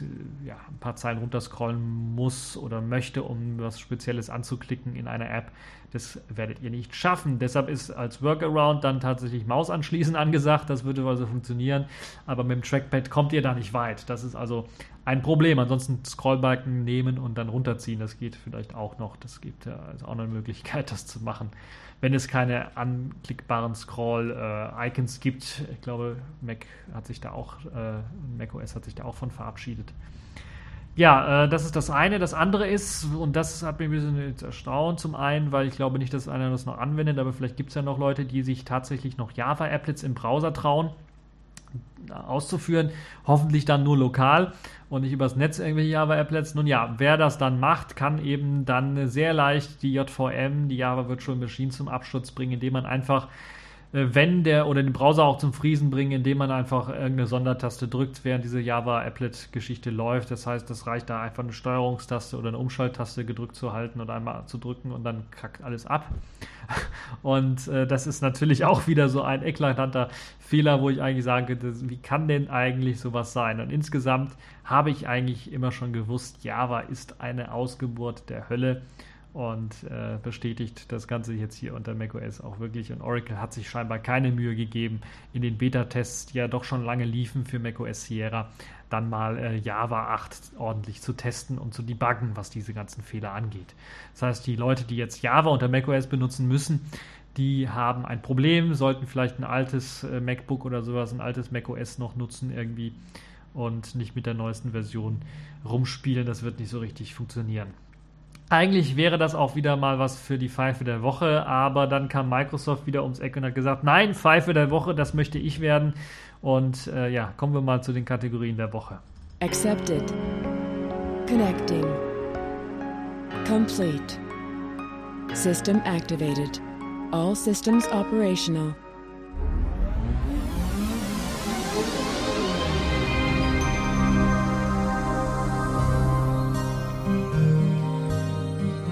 S1: ja, ein paar Zeilen runterscrollen muss oder möchte, um was Spezielles anzuklicken in einer App. Das werdet ihr nicht schaffen. Deshalb ist als Workaround dann tatsächlich Maus anschließen angesagt. Das würde also funktionieren. Aber mit dem Trackpad kommt ihr da nicht weit. Das ist also ein Problem. Ansonsten Scrollbalken nehmen und dann runterziehen. Das geht vielleicht auch noch. Das gibt ja also auch eine Möglichkeit, das zu machen. Wenn es keine anklickbaren Scroll-Icons gibt. Ich glaube, Mac hat sich da auch, äh, Mac OS hat sich da auch von verabschiedet. Ja, äh, das ist das eine. Das andere ist, und das hat mich ein bisschen erstaunt, zum einen, weil ich glaube nicht, dass einer das noch anwendet, aber vielleicht gibt es ja noch Leute, die sich tatsächlich noch Java-Applets im Browser trauen auszuführen, hoffentlich dann nur lokal und nicht übers Netz irgendwelche Java-Applets. Nun ja, wer das dann macht, kann eben dann sehr leicht die JVM, die Java Virtual Machine zum Absturz bringen, indem man einfach wenn der oder den Browser auch zum Friesen bringen, indem man einfach irgendeine Sondertaste drückt, während diese Java-Applet-Geschichte läuft. Das heißt, es reicht da einfach eine Steuerungstaste oder eine Umschalttaste gedrückt zu halten oder einmal zu drücken und dann kackt alles ab. Und äh, das ist natürlich auch wieder so ein eklatanter Fehler, wo ich eigentlich sage, das, wie kann denn eigentlich sowas sein? Und insgesamt habe ich eigentlich immer schon gewusst, Java ist eine Ausgeburt der Hölle und äh, bestätigt das Ganze jetzt hier unter macOS auch wirklich. Und Oracle hat sich scheinbar keine Mühe gegeben, in den Beta-Tests, die ja doch schon lange liefen für macOS Sierra, dann mal äh, Java 8 ordentlich zu testen und zu debuggen, was diese ganzen Fehler angeht. Das heißt, die Leute, die jetzt Java unter macOS benutzen müssen, die haben ein Problem, sollten vielleicht ein altes äh, MacBook oder sowas, ein altes macOS noch nutzen irgendwie und nicht mit der neuesten Version rumspielen. Das wird nicht so richtig funktionieren. Eigentlich wäre das auch wieder mal was für die Pfeife der Woche, aber dann kam Microsoft wieder ums Eck und hat gesagt, nein, Pfeife der Woche, das möchte ich werden. Und äh, ja, kommen wir mal zu den Kategorien der Woche. Accepted. Connecting. Complete. System activated. All systems operational.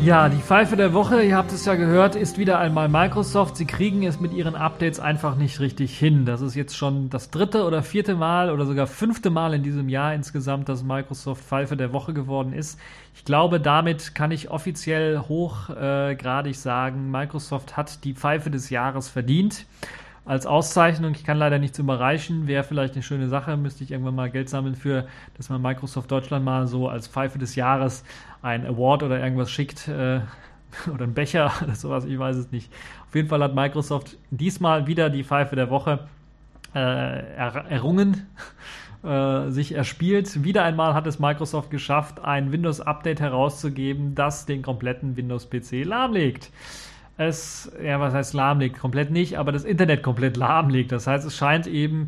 S1: Ja, die Pfeife der Woche, ihr habt es ja gehört, ist wieder einmal Microsoft. Sie kriegen es mit ihren Updates einfach nicht richtig hin. Das ist jetzt schon das dritte oder vierte Mal oder sogar fünfte Mal in diesem Jahr insgesamt, dass Microsoft Pfeife der Woche geworden ist. Ich glaube, damit kann ich offiziell hochgradig äh, sagen, Microsoft hat die Pfeife des Jahres verdient als Auszeichnung. Ich kann leider nichts überreichen. Wäre vielleicht eine schöne Sache. Müsste ich irgendwann mal Geld sammeln für, dass man Microsoft Deutschland mal so als Pfeife des Jahres ein Award oder irgendwas schickt. Äh, oder ein Becher oder sowas, ich weiß es nicht. Auf jeden Fall hat Microsoft diesmal wieder die Pfeife der Woche äh, er, errungen, äh, sich erspielt. Wieder einmal hat es Microsoft geschafft, ein Windows-Update herauszugeben, das den kompletten Windows-PC lahmlegt es, ja, was heißt lahmlegt? Komplett nicht, aber das Internet komplett lahmlegt. Das heißt, es scheint eben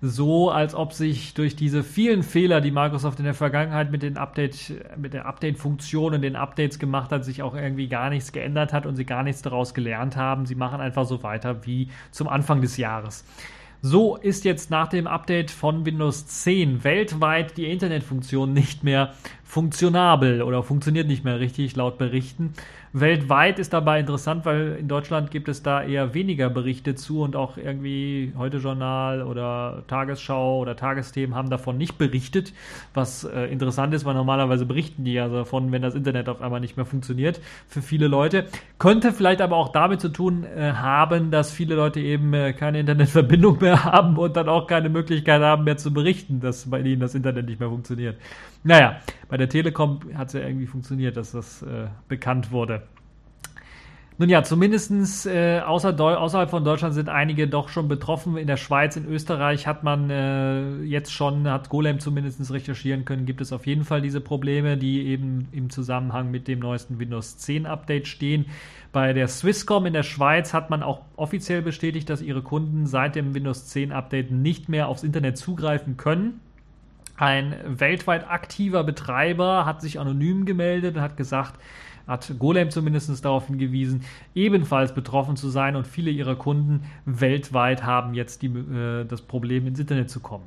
S1: so, als ob sich durch diese vielen Fehler, die Microsoft in der Vergangenheit mit den Update, mit der Update-Funktion und den Updates gemacht hat, sich auch irgendwie gar nichts geändert hat und sie gar nichts daraus gelernt haben. Sie machen einfach so weiter wie zum Anfang des Jahres. So ist jetzt nach dem Update von Windows 10 weltweit die Internetfunktion nicht mehr funktionabel oder funktioniert nicht mehr richtig laut Berichten. Weltweit ist dabei interessant, weil in Deutschland gibt es da eher weniger Berichte zu und auch irgendwie Heute Journal oder Tagesschau oder Tagesthemen haben davon nicht berichtet, was äh, interessant ist, weil normalerweise berichten die ja davon, wenn das Internet auf einmal nicht mehr funktioniert für viele Leute. Könnte vielleicht aber auch damit zu tun äh, haben, dass viele Leute eben äh, keine Internetverbindung mehr haben und dann auch keine Möglichkeit haben mehr zu berichten, dass bei ihnen das Internet nicht mehr funktioniert. Naja, bei der Telekom hat es ja irgendwie funktioniert, dass das äh, bekannt wurde. Nun ja, zumindest äh, außer außerhalb von Deutschland sind einige doch schon betroffen. In der Schweiz, in Österreich hat man äh, jetzt schon, hat Golem zumindest recherchieren können, gibt es auf jeden Fall diese Probleme, die eben im Zusammenhang mit dem neuesten Windows 10 Update stehen. Bei der Swisscom in der Schweiz hat man auch offiziell bestätigt, dass ihre Kunden seit dem Windows 10 Update nicht mehr aufs Internet zugreifen können. Ein weltweit aktiver Betreiber hat sich anonym gemeldet und hat gesagt, hat Golem zumindest darauf hingewiesen, ebenfalls betroffen zu sein und viele ihrer Kunden weltweit haben jetzt die, äh, das Problem, ins Internet zu kommen.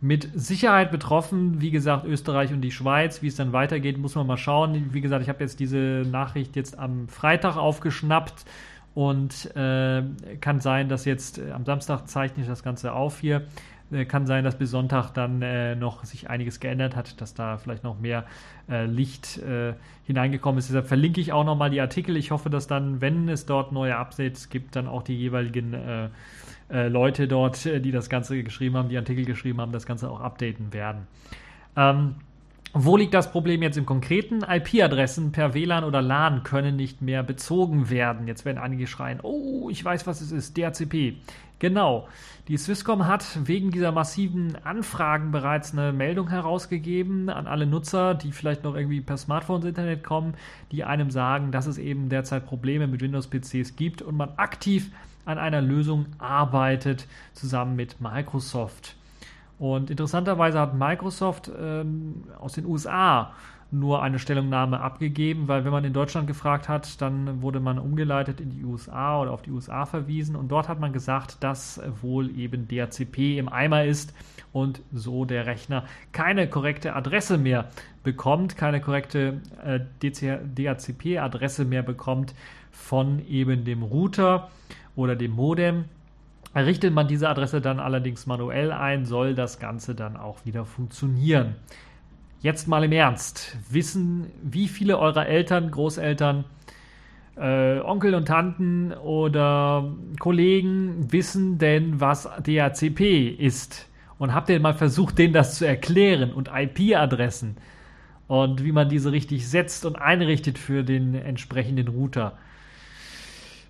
S1: Mit Sicherheit betroffen, wie gesagt, Österreich und die Schweiz. Wie es dann weitergeht, muss man mal schauen. Wie gesagt, ich habe jetzt diese Nachricht jetzt am Freitag aufgeschnappt und äh, kann sein, dass jetzt äh, am Samstag zeichne ich das Ganze auf hier kann sein, dass bis Sonntag dann äh, noch sich einiges geändert hat, dass da vielleicht noch mehr äh, Licht äh, hineingekommen ist. Deshalb verlinke ich auch nochmal die Artikel. Ich hoffe, dass dann, wenn es dort neue Updates gibt, dann auch die jeweiligen äh, äh, Leute dort, die das Ganze geschrieben haben, die Artikel geschrieben haben, das Ganze auch updaten werden. Ähm, wo liegt das Problem jetzt im Konkreten? IP-Adressen per WLAN oder LAN können nicht mehr bezogen werden. Jetzt werden einige schreien, oh, ich weiß, was es ist, DHCP. Genau. Die Swisscom hat wegen dieser massiven Anfragen bereits eine Meldung herausgegeben an alle Nutzer, die vielleicht noch irgendwie per Smartphone ins Internet kommen, die einem sagen, dass es eben derzeit Probleme mit Windows-PCs gibt und man aktiv an einer Lösung arbeitet zusammen mit Microsoft. Und interessanterweise hat Microsoft ähm, aus den USA nur eine Stellungnahme abgegeben, weil wenn man in Deutschland gefragt hat, dann wurde man umgeleitet in die USA oder auf die USA verwiesen und dort hat man gesagt, dass wohl eben DHCP im Eimer ist und so der Rechner keine korrekte Adresse mehr bekommt, keine korrekte äh, DHCP-Adresse mehr bekommt von eben dem Router oder dem Modem. Richtet man diese Adresse dann allerdings manuell ein, soll das Ganze dann auch wieder funktionieren. Jetzt mal im Ernst. Wissen, wie viele eurer Eltern, Großeltern, äh, Onkel und Tanten oder Kollegen wissen denn, was DHCP ist? Und habt ihr mal versucht, denen das zu erklären und IP-Adressen und wie man diese richtig setzt und einrichtet für den entsprechenden Router?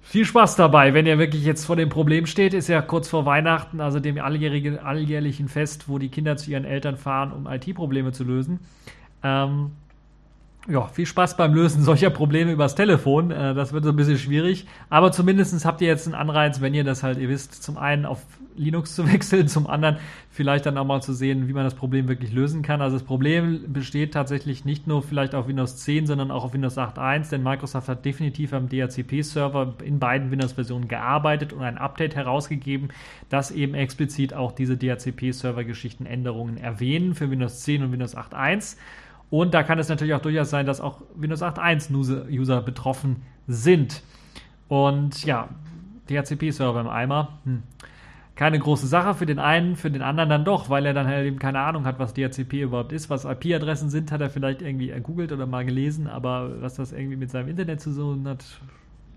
S1: Viel Spaß dabei, wenn ihr wirklich jetzt vor dem Problem steht. Ist ja kurz vor Weihnachten, also dem alljährigen, alljährlichen Fest, wo die Kinder zu ihren Eltern fahren, um IT-Probleme zu lösen. Ähm, ja, viel Spaß beim Lösen solcher Probleme übers Telefon. Äh, das wird so ein bisschen schwierig. Aber zumindest habt ihr jetzt einen Anreiz, wenn ihr das halt, ihr wisst, zum einen auf Linux zu wechseln, zum anderen vielleicht dann auch mal zu sehen, wie man das Problem wirklich lösen kann. Also das Problem besteht tatsächlich nicht nur vielleicht auf Windows 10, sondern auch auf Windows 8.1, denn Microsoft hat definitiv am DHCP-Server in beiden Windows-Versionen gearbeitet und ein Update herausgegeben, das eben explizit auch diese DHCP-Server-Geschichten Änderungen erwähnen für Windows 10 und Windows 8.1. Und da kann es natürlich auch durchaus sein, dass auch Windows 8.1-User betroffen sind. Und ja, DHCP-Server im Eimer. Hm. Keine große Sache für den einen, für den anderen dann doch, weil er dann halt eben keine Ahnung hat, was DHCP überhaupt ist. Was IP-Adressen sind, hat er vielleicht irgendwie ergoogelt oder mal gelesen, aber was das irgendwie mit seinem Internet zu tun hat,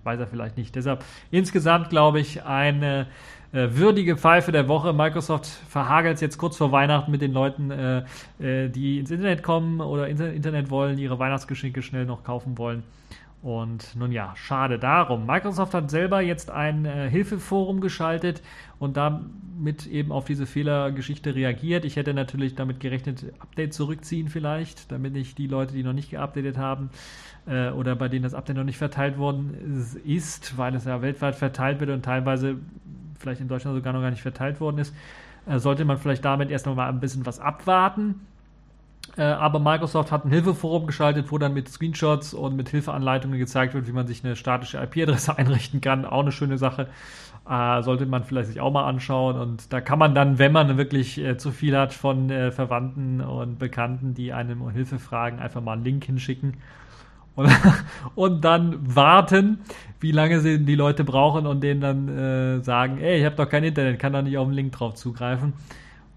S1: weiß er vielleicht nicht. Deshalb insgesamt, glaube ich, eine äh, würdige Pfeife der Woche. Microsoft verhagelt es jetzt kurz vor Weihnachten mit den Leuten, äh, äh, die ins Internet kommen oder Inter Internet wollen, ihre Weihnachtsgeschenke schnell noch kaufen wollen. Und nun ja, schade darum. Microsoft hat selber jetzt ein äh, Hilfeforum geschaltet und damit eben auf diese Fehlergeschichte reagiert. Ich hätte natürlich damit gerechnet, Update zurückziehen vielleicht, damit nicht die Leute, die noch nicht geupdatet haben äh, oder bei denen das Update noch nicht verteilt worden ist, weil es ja weltweit verteilt wird und teilweise vielleicht in Deutschland sogar noch gar nicht verteilt worden ist, äh, sollte man vielleicht damit erst noch mal ein bisschen was abwarten. Äh, aber Microsoft hat ein Hilfeforum geschaltet, wo dann mit Screenshots und mit Hilfeanleitungen gezeigt wird, wie man sich eine statische IP-Adresse einrichten kann. Auch eine schöne Sache. Äh, sollte man vielleicht sich auch mal anschauen. Und da kann man dann, wenn man wirklich äh, zu viel hat von äh, Verwandten und Bekannten, die einem um Hilfe fragen, einfach mal einen Link hinschicken. Und, und dann warten, wie lange sie die Leute brauchen und denen dann äh, sagen, ey, ich habe doch kein Internet, kann da nicht auf den Link drauf zugreifen.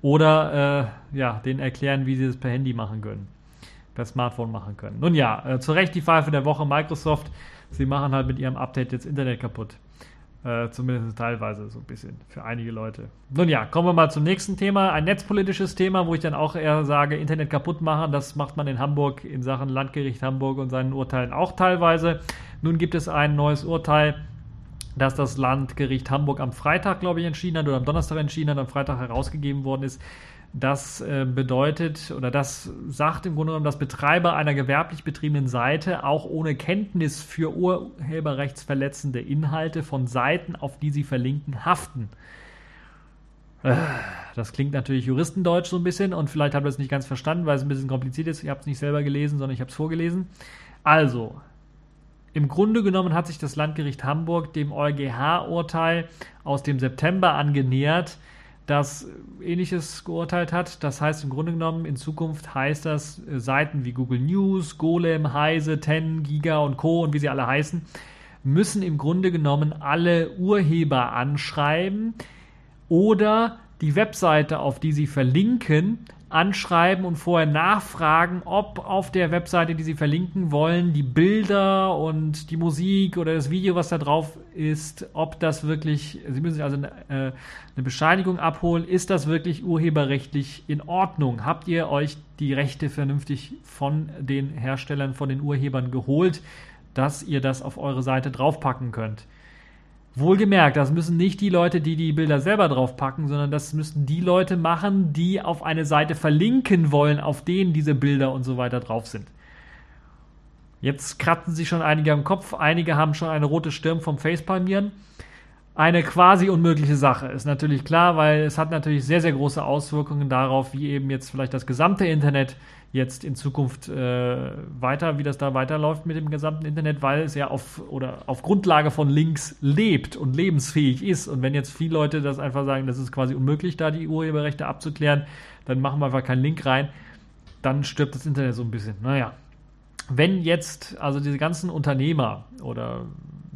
S1: Oder äh, ja, denen erklären, wie sie das per Handy machen können, per Smartphone machen können. Nun ja, äh, zu Recht die Pfeife der Woche Microsoft. Sie machen halt mit ihrem Update jetzt Internet kaputt. Äh, zumindest teilweise so ein bisschen für einige Leute. Nun ja, kommen wir mal zum nächsten Thema. Ein netzpolitisches Thema, wo ich dann auch eher sage, Internet kaputt machen. Das macht man in Hamburg in Sachen Landgericht Hamburg und seinen Urteilen auch teilweise. Nun gibt es ein neues Urteil, das das Landgericht Hamburg am Freitag, glaube ich, entschieden hat oder am Donnerstag entschieden hat, am Freitag herausgegeben worden ist. Das äh, bedeutet oder das sagt im Grunde genommen, dass Betreiber einer gewerblich betriebenen Seite auch ohne Kenntnis für urheberrechtsverletzende Inhalte von Seiten, auf die sie verlinken, haften. Äh, das klingt natürlich Juristendeutsch so ein bisschen und vielleicht habt ihr es nicht ganz verstanden, weil es ein bisschen kompliziert ist. Ihr habt es nicht selber gelesen, sondern ich habe es vorgelesen. Also, im Grunde genommen hat sich das Landgericht Hamburg dem EuGH-Urteil aus dem September angenähert, das ähnliches geurteilt hat. Das heißt im Grunde genommen, in Zukunft heißt das äh, Seiten wie Google News, Golem, Heise, Ten, Giga und Co. und wie sie alle heißen, müssen im Grunde genommen alle Urheber anschreiben oder die Webseite, auf die sie verlinken, anschreiben und vorher nachfragen, ob auf der Webseite, die Sie verlinken wollen, die Bilder und die Musik oder das Video, was da drauf ist, ob das wirklich, Sie müssen also eine, äh, eine Bescheinigung abholen, ist das wirklich urheberrechtlich in Ordnung? Habt ihr euch die Rechte vernünftig von den Herstellern, von den Urhebern geholt, dass ihr das auf eure Seite draufpacken könnt? Wohlgemerkt, das müssen nicht die Leute, die die Bilder selber draufpacken, sondern das müssten die Leute machen, die auf eine Seite verlinken wollen, auf denen diese Bilder und so weiter drauf sind. Jetzt kratzen sich schon einige am Kopf, einige haben schon eine rote Stirn vom Facepalmieren. Eine quasi unmögliche Sache ist natürlich klar, weil es hat natürlich sehr, sehr große Auswirkungen darauf, wie eben jetzt vielleicht das gesamte Internet jetzt in Zukunft äh, weiter, wie das da weiterläuft mit dem gesamten Internet, weil es ja auf oder auf Grundlage von Links lebt und lebensfähig ist. Und wenn jetzt viele Leute das einfach sagen, das ist quasi unmöglich, da die Urheberrechte abzuklären, dann machen wir einfach keinen Link rein, dann stirbt das Internet so ein bisschen. Naja. Wenn jetzt also diese ganzen Unternehmer oder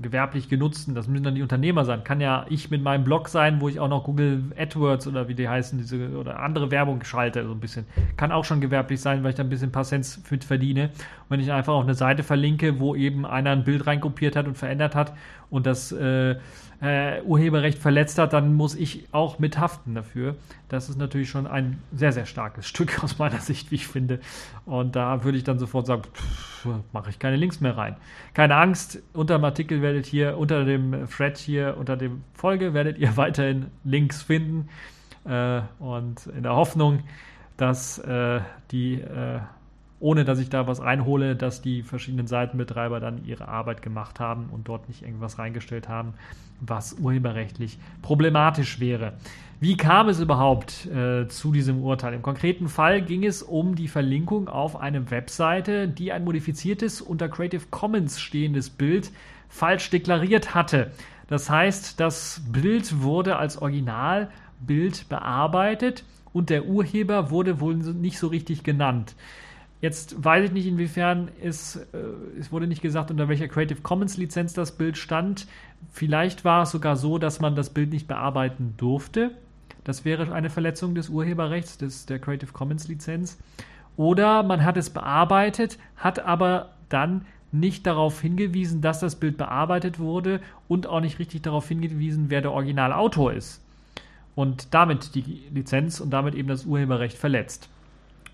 S1: gewerblich genutzten, das müssen dann die Unternehmer sein. Kann ja ich mit meinem Blog sein, wo ich auch noch Google AdWords oder wie die heißen, diese oder andere Werbung schalte, so ein bisschen. Kann auch schon gewerblich sein, weil ich da ein bisschen ein paar Cents mit verdiene. Und wenn ich einfach auf eine Seite verlinke, wo eben einer ein Bild reinkopiert hat und verändert hat und das äh, äh, Urheberrecht verletzt hat, dann muss ich auch mit haften dafür. Das ist natürlich schon ein sehr, sehr starkes Stück aus meiner Sicht, wie ich finde. Und da würde ich dann sofort sagen, mache ich keine Links mehr rein. Keine Angst, unter dem Artikel werdet hier, unter dem Thread hier, unter dem Folge werdet ihr weiterhin Links finden. Äh, und in der Hoffnung, dass äh, die äh, ohne dass ich da was reinhole, dass die verschiedenen Seitenbetreiber dann ihre Arbeit gemacht haben und dort nicht irgendwas reingestellt haben, was urheberrechtlich problematisch wäre. Wie kam es überhaupt äh, zu diesem Urteil? Im konkreten Fall ging es um die Verlinkung auf eine Webseite, die ein modifiziertes unter Creative Commons stehendes Bild falsch deklariert hatte. Das heißt, das Bild wurde als Originalbild bearbeitet und der Urheber wurde wohl nicht so richtig genannt. Jetzt weiß ich nicht, inwiefern es, äh, es wurde nicht gesagt, unter welcher Creative Commons Lizenz das Bild stand. Vielleicht war es sogar so, dass man das Bild nicht bearbeiten durfte. Das wäre eine Verletzung des Urheberrechts, des, der Creative Commons Lizenz. Oder man hat es bearbeitet, hat aber dann nicht darauf hingewiesen, dass das Bild bearbeitet wurde und auch nicht richtig darauf hingewiesen, wer der Originalautor ist. Und damit die Lizenz und damit eben das Urheberrecht verletzt.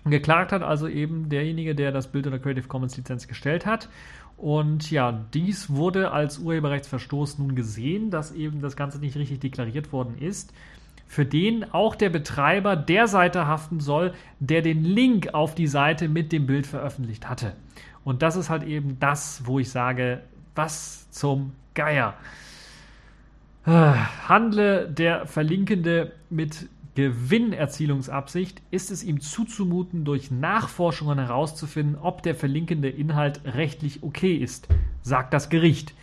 S1: Geklagt hat also eben derjenige, der das Bild unter Creative Commons Lizenz gestellt hat. Und ja, dies wurde als Urheberrechtsverstoß nun gesehen, dass eben das Ganze nicht richtig deklariert worden ist, für den auch der Betreiber der Seite haften soll, der den Link auf die Seite mit dem Bild veröffentlicht hatte. Und das ist halt eben das, wo ich sage, was zum Geier. Handle der Verlinkende mit Gewinnerzielungsabsicht ist es ihm zuzumuten, durch Nachforschungen herauszufinden, ob der verlinkende Inhalt rechtlich okay ist, sagt das Gericht.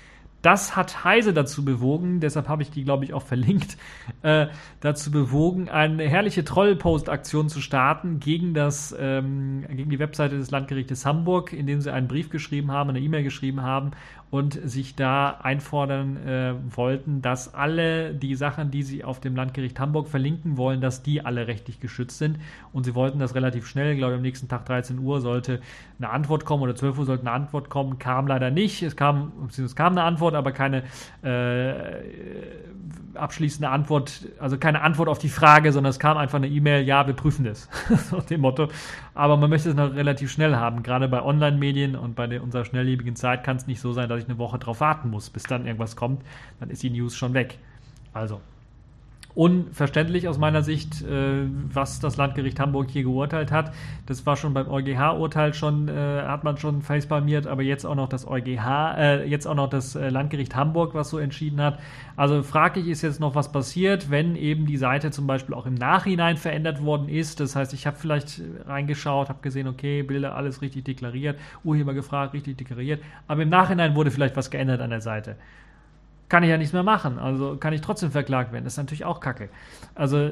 S1: Das hat Heise dazu bewogen, deshalb habe ich die, glaube ich, auch verlinkt, äh, dazu bewogen, eine herrliche Troll-Post-Aktion zu starten gegen, das, ähm, gegen die Webseite des Landgerichtes Hamburg, indem sie einen Brief geschrieben haben, eine E-Mail geschrieben haben und sich da einfordern äh, wollten, dass alle die Sachen, die sie auf dem Landgericht Hamburg verlinken wollen, dass die alle rechtlich geschützt sind. Und sie wollten das relativ schnell, ich glaube am nächsten Tag 13 Uhr sollte eine Antwort kommen oder 12 Uhr sollte eine Antwort kommen, kam leider nicht. Es kam, es kam eine Antwort, aber keine äh, abschließende Antwort, also keine Antwort auf die Frage, sondern es kam einfach eine E-Mail, ja, wir prüfen das, nach dem Motto. Aber man möchte es noch relativ schnell haben. Gerade bei Online-Medien und bei unserer schnelllebigen Zeit kann es nicht so sein, dass ich eine Woche drauf warten muss, bis dann irgendwas kommt. Dann ist die News schon weg. Also, unverständlich aus meiner Sicht, äh, was das Landgericht Hamburg hier geurteilt hat. Das war schon beim EuGH-Urteil schon, äh, hat man schon facepalmiert, aber jetzt auch noch das EuGH, äh, jetzt auch noch das äh, Landgericht Hamburg, was so entschieden hat. Also fraglich ist jetzt noch, was passiert, wenn eben die Seite zum Beispiel auch im Nachhinein verändert worden ist. Das heißt, ich habe vielleicht reingeschaut, habe gesehen, okay, Bilder alles richtig deklariert, Urheber gefragt, richtig deklariert, aber im Nachhinein wurde vielleicht was geändert an der Seite kann ich ja nichts mehr machen. Also kann ich trotzdem verklagt werden. Das ist natürlich auch kacke. Also,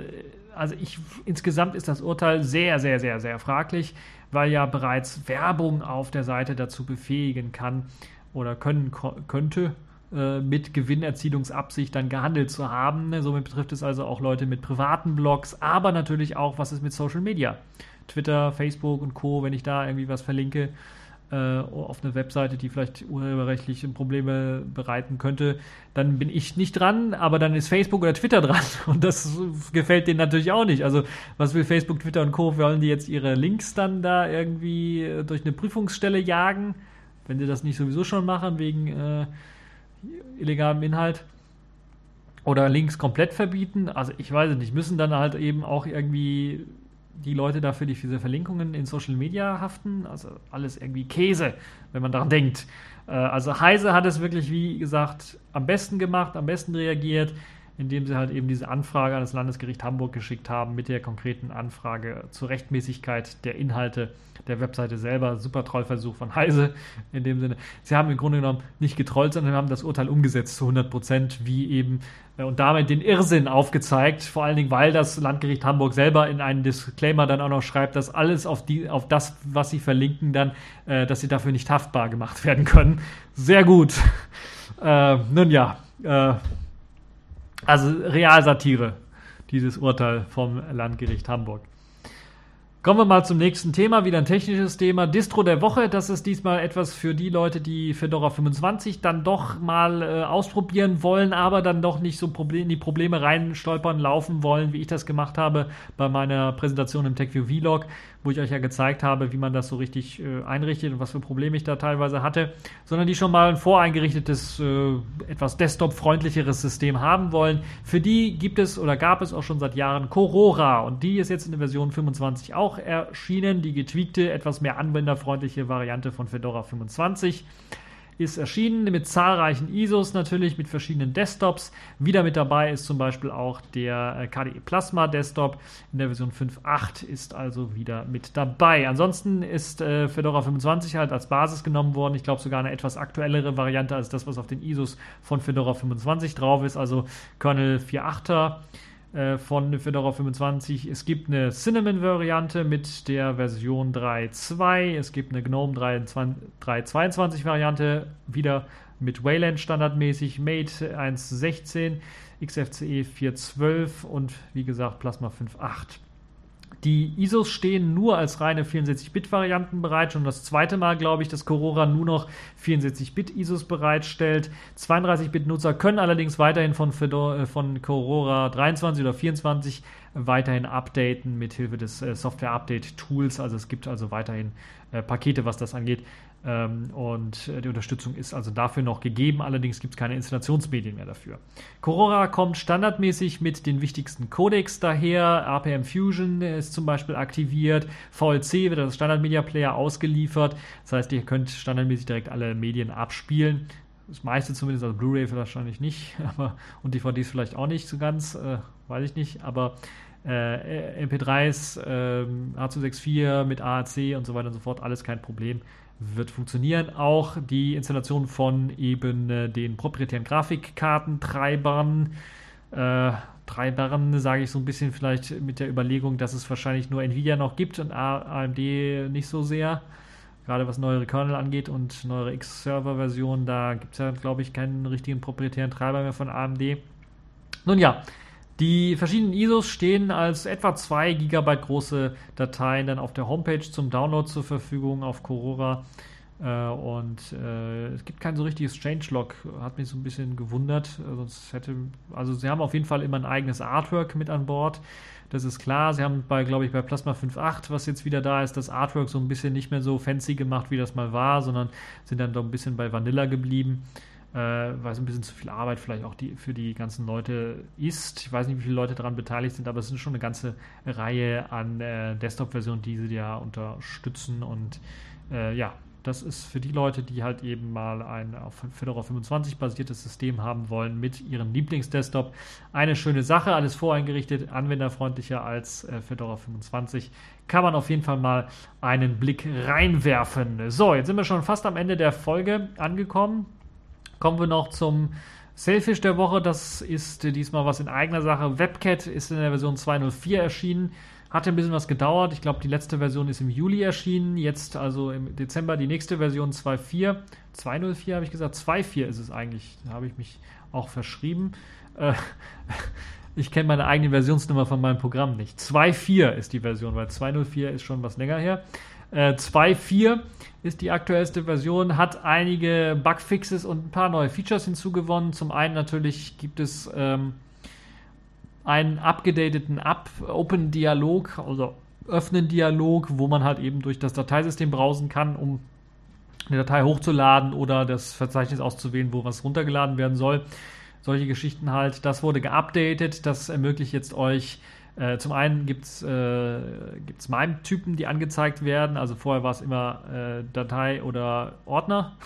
S1: also ich, insgesamt ist das Urteil sehr, sehr, sehr, sehr fraglich, weil ja bereits Werbung auf der Seite dazu befähigen kann oder können könnte, äh, mit Gewinnerzielungsabsicht dann gehandelt zu haben. Somit betrifft es also auch Leute mit privaten Blogs, aber natürlich auch, was ist mit Social Media? Twitter, Facebook und Co., wenn ich da irgendwie was verlinke, auf eine Webseite, die vielleicht urheberrechtliche Probleme bereiten könnte, dann bin ich nicht dran, aber dann ist Facebook oder Twitter dran und das gefällt denen natürlich auch nicht. Also was will Facebook, Twitter und Co. Wollen die jetzt ihre Links dann da irgendwie äh, durch eine Prüfungsstelle jagen, wenn sie das nicht sowieso schon machen wegen äh, illegalem Inhalt? Oder Links komplett verbieten? Also ich weiß es nicht, müssen dann halt eben auch irgendwie die Leute dafür die diese Verlinkungen in Social Media haften. Also alles irgendwie Käse, wenn man daran denkt. Äh, also Heise hat es wirklich, wie gesagt, am besten gemacht, am besten reagiert, indem sie halt eben diese Anfrage an das Landesgericht Hamburg geschickt haben mit der konkreten Anfrage zur Rechtmäßigkeit der Inhalte der Webseite selber. Super Trollversuch von Heise in dem Sinne. Sie haben im Grunde genommen nicht getrollt, sondern haben das Urteil umgesetzt zu 100 Prozent, wie eben äh, und damit den Irrsinn aufgezeigt. Vor allen Dingen, weil das Landgericht Hamburg selber in einem Disclaimer dann auch noch schreibt, dass alles auf, die, auf das, was sie verlinken, dann, äh, dass sie dafür nicht haftbar gemacht werden können. Sehr gut. Äh, nun ja, äh, also Realsatire, dieses Urteil vom Landgericht Hamburg. Kommen wir mal zum nächsten Thema, wieder ein technisches Thema. Distro der Woche, das ist diesmal etwas für die Leute, die Fedora 25 dann doch mal äh, ausprobieren wollen, aber dann doch nicht so Problem, in die Probleme reinstolpern, laufen wollen, wie ich das gemacht habe bei meiner Präsentation im TechView Vlog, wo ich euch ja gezeigt habe, wie man das so richtig äh, einrichtet und was für Probleme ich da teilweise hatte, sondern die schon mal ein voreingerichtetes, äh, etwas Desktop-freundlicheres System haben wollen. Für die gibt es oder gab es auch schon seit Jahren Corora und die ist jetzt in der Version 25 auch erschienen. Die getweakte, etwas mehr anwenderfreundliche Variante von Fedora 25 ist erschienen mit zahlreichen ISOs natürlich, mit verschiedenen Desktops. Wieder mit dabei ist zum Beispiel auch der äh, KDE Plasma Desktop in der Version 5.8 ist also wieder mit dabei. Ansonsten ist äh, Fedora 25 halt als Basis genommen worden. Ich glaube sogar eine etwas aktuellere Variante als das, was auf den ISOs von Fedora 25 drauf ist, also Kernel 4.8er. Äh, von Fedora 25. Es gibt eine Cinnamon-Variante mit der Version 3.2. Es gibt eine GNOME 3.22-Variante, wieder mit Wayland standardmäßig, Mate 1.16, XFCE 4.12 und wie gesagt Plasma 5.8. Die ISOs stehen nur als reine 64-Bit-Varianten bereit. Schon das zweite Mal, glaube ich, dass Corora nur noch 64-Bit-ISOs bereitstellt. 32-Bit-Nutzer können allerdings weiterhin von, Fedora, äh, von Corora 23 oder 24 weiterhin updaten mit Hilfe des äh, Software-Update-Tools. Also es gibt also weiterhin äh, Pakete, was das angeht. Ähm, und äh, die Unterstützung ist also dafür noch gegeben, allerdings gibt es keine Installationsmedien mehr dafür. Corora kommt standardmäßig mit den wichtigsten Codecs daher. APM Fusion ist zum Beispiel aktiviert. VLC wird als Standard Media Player ausgeliefert. Das heißt, ihr könnt standardmäßig direkt alle Medien abspielen. Das meiste zumindest, also Blu-ray wahrscheinlich nicht, aber und DVDs vielleicht auch nicht so ganz, äh, weiß ich nicht, aber äh, MP3s, äh, H264 mit AAC und so weiter und so fort, alles kein Problem wird funktionieren. Auch die Installation von eben äh, den proprietären Grafikkartentreibern. Äh, Treibern sage ich so ein bisschen vielleicht mit der Überlegung, dass es wahrscheinlich nur Nvidia noch gibt und AMD nicht so sehr. Gerade was neuere Kernel angeht und neuere X-Server-Versionen, da gibt es ja, glaube ich, keinen richtigen proprietären Treiber mehr von AMD. Nun ja, die verschiedenen ISOs stehen als etwa 2 GB große Dateien dann auf der Homepage zum Download zur Verfügung auf Corora. Äh, und äh, es gibt kein so richtiges Changelog, hat mich so ein bisschen gewundert. Sonst hätte, also sie haben auf jeden Fall immer ein eigenes Artwork mit an Bord. Das ist klar. Sie haben bei, glaube ich, bei Plasma 5.8, was jetzt wieder da ist, das Artwork so ein bisschen nicht mehr so fancy gemacht, wie das mal war, sondern sind dann doch ein bisschen bei Vanilla geblieben äh, weil es ein bisschen zu viel Arbeit vielleicht auch die, für die ganzen Leute ist. Ich weiß nicht, wie viele Leute daran beteiligt sind, aber es sind schon eine ganze Reihe an äh, Desktop-Versionen, die sie ja unterstützen und äh, ja, das ist für die Leute, die halt eben mal ein auf Fedora 25 basiertes System haben wollen mit ihrem Lieblingsdesktop. Eine schöne Sache, alles voreingerichtet, anwenderfreundlicher als äh, Fedora 25. Kann man auf jeden Fall mal einen Blick reinwerfen. So, jetzt sind wir schon fast am Ende der Folge angekommen. Kommen wir noch zum Selfish der Woche. Das ist diesmal was in eigener Sache. WebCat ist in der Version 2.04 erschienen. Hatte ein bisschen was gedauert. Ich glaube, die letzte Version ist im Juli erschienen. Jetzt also im Dezember die nächste Version 2.4. 2.04 habe ich gesagt. 2.4 ist es eigentlich. Da habe ich mich auch verschrieben. Äh, ich kenne meine eigene Versionsnummer von meinem Programm nicht. 2.4 ist die Version, weil 2.04 ist schon was länger her. Äh, 2.4 ist die aktuellste Version, hat einige Bugfixes und ein paar neue Features hinzugewonnen. Zum einen natürlich gibt es ähm, einen abgedateten Up Open Dialog, also öffnen Dialog, wo man halt eben durch das Dateisystem browsen kann, um eine Datei hochzuladen oder das Verzeichnis auszuwählen, wo was runtergeladen werden soll. Solche Geschichten halt. Das wurde geupdatet. Das ermöglicht jetzt euch äh, zum einen gibt es äh, MIME-Typen, die angezeigt werden. Also vorher war es immer äh, Datei oder Ordner.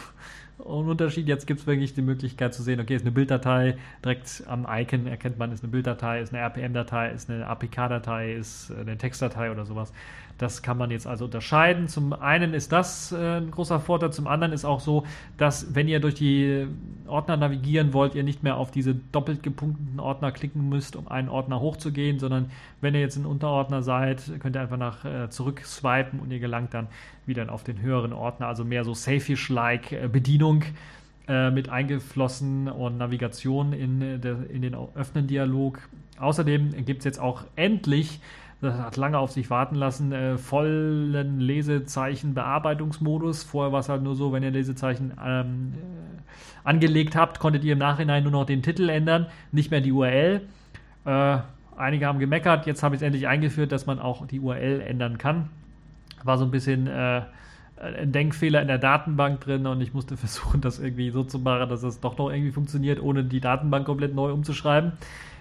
S1: Und Unterschied, jetzt gibt es wirklich die Möglichkeit zu sehen, okay, ist eine Bilddatei, direkt am Icon erkennt man, ist eine Bilddatei, ist eine RPM-Datei, ist eine APK-Datei, ist eine Textdatei oder sowas. Das kann man jetzt also unterscheiden. Zum einen ist das äh, ein großer Vorteil, zum anderen ist auch so, dass wenn ihr durch die Ordner navigieren wollt, ihr nicht mehr auf diese doppelt gepunkteten Ordner klicken müsst, um einen Ordner hochzugehen, sondern wenn ihr jetzt ein Unterordner seid, könnt ihr einfach nach äh, zurück swipen und ihr gelangt dann wieder auf den höheren Ordner, also mehr so Safish-like äh, Bedienung äh, mit eingeflossen und Navigation in, äh, der, in den Öffnen-Dialog. Außerdem gibt es jetzt auch endlich das hat lange auf sich warten lassen, äh, vollen Lesezeichen-Bearbeitungsmodus. Vorher war es halt nur so, wenn ihr Lesezeichen ähm, äh, angelegt habt, konntet ihr im Nachhinein nur noch den Titel ändern, nicht mehr die URL. Äh, einige haben gemeckert, jetzt habe ich es endlich eingeführt, dass man auch die URL ändern kann. War so ein bisschen äh, ein Denkfehler in der Datenbank drin und ich musste versuchen, das irgendwie so zu machen, dass es doch noch irgendwie funktioniert, ohne die Datenbank komplett neu umzuschreiben.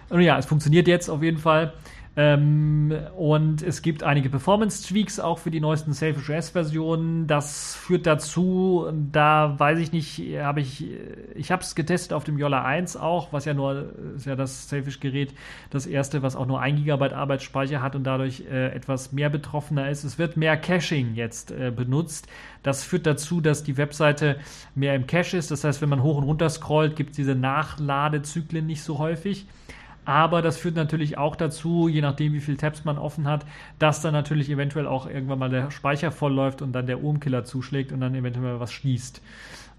S1: Und ja, es funktioniert jetzt auf jeden Fall. Ähm, und es gibt einige Performance-Tweaks auch für die neuesten Selfish OS-Versionen. Das führt dazu, da weiß ich nicht, habe ich, ich habe es getestet auf dem Yola 1 auch, was ja nur, ist ja das Selfish-Gerät, das erste, was auch nur 1 GB Arbeitsspeicher hat und dadurch äh, etwas mehr betroffener ist. Es wird mehr Caching jetzt äh, benutzt. Das führt dazu, dass die Webseite mehr im Cache ist. Das heißt, wenn man hoch und runter scrollt, gibt es diese Nachladezyklen nicht so häufig. Aber das führt natürlich auch dazu, je nachdem, wie viele Tabs man offen hat, dass dann natürlich eventuell auch irgendwann mal der Speicher voll läuft und dann der Urmkiller zuschlägt und dann eventuell was schließt.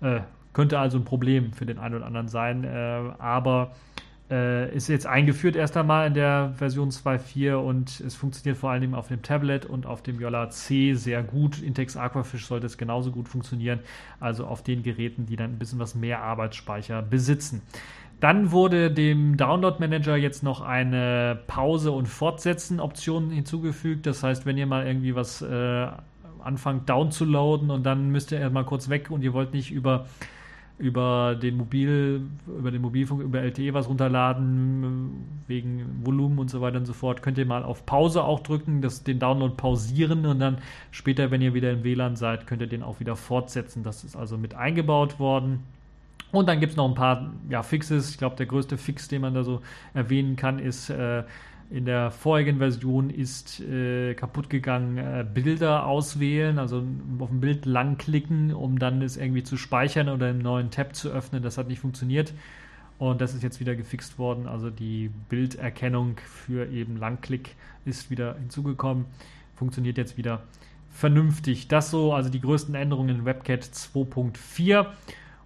S1: Äh, könnte also ein Problem für den einen oder anderen sein. Äh, aber äh, ist jetzt eingeführt erst einmal in der Version 2.4 und es funktioniert vor allem auf dem Tablet und auf dem Yola C sehr gut. Intex Aquafish sollte es genauso gut funktionieren, also auf den Geräten, die dann ein bisschen was mehr Arbeitsspeicher besitzen. Dann wurde dem Download Manager jetzt noch eine Pause- und Fortsetzen-Option hinzugefügt. Das heißt, wenn ihr mal irgendwie was äh, anfangt downzuladen und dann müsst ihr erstmal kurz weg und ihr wollt nicht über, über den Mobil, über den Mobilfunk, über LTE was runterladen, wegen Volumen und so weiter und so fort, könnt ihr mal auf Pause auch drücken, das, den Download pausieren und dann später, wenn ihr wieder im WLAN seid, könnt ihr den auch wieder fortsetzen. Das ist also mit eingebaut worden. Und dann gibt es noch ein paar ja, Fixes. Ich glaube, der größte Fix, den man da so erwähnen kann, ist, äh, In der vorigen Version ist äh, kaputt gegangen, äh, Bilder auswählen, also auf ein Bild langklicken, um dann es irgendwie zu speichern oder einen neuen Tab zu öffnen. Das hat nicht funktioniert. Und das ist jetzt wieder gefixt worden. Also die Bilderkennung für eben Langklick ist wieder hinzugekommen. Funktioniert jetzt wieder vernünftig. Das so, also die größten Änderungen in WebCat 2.4.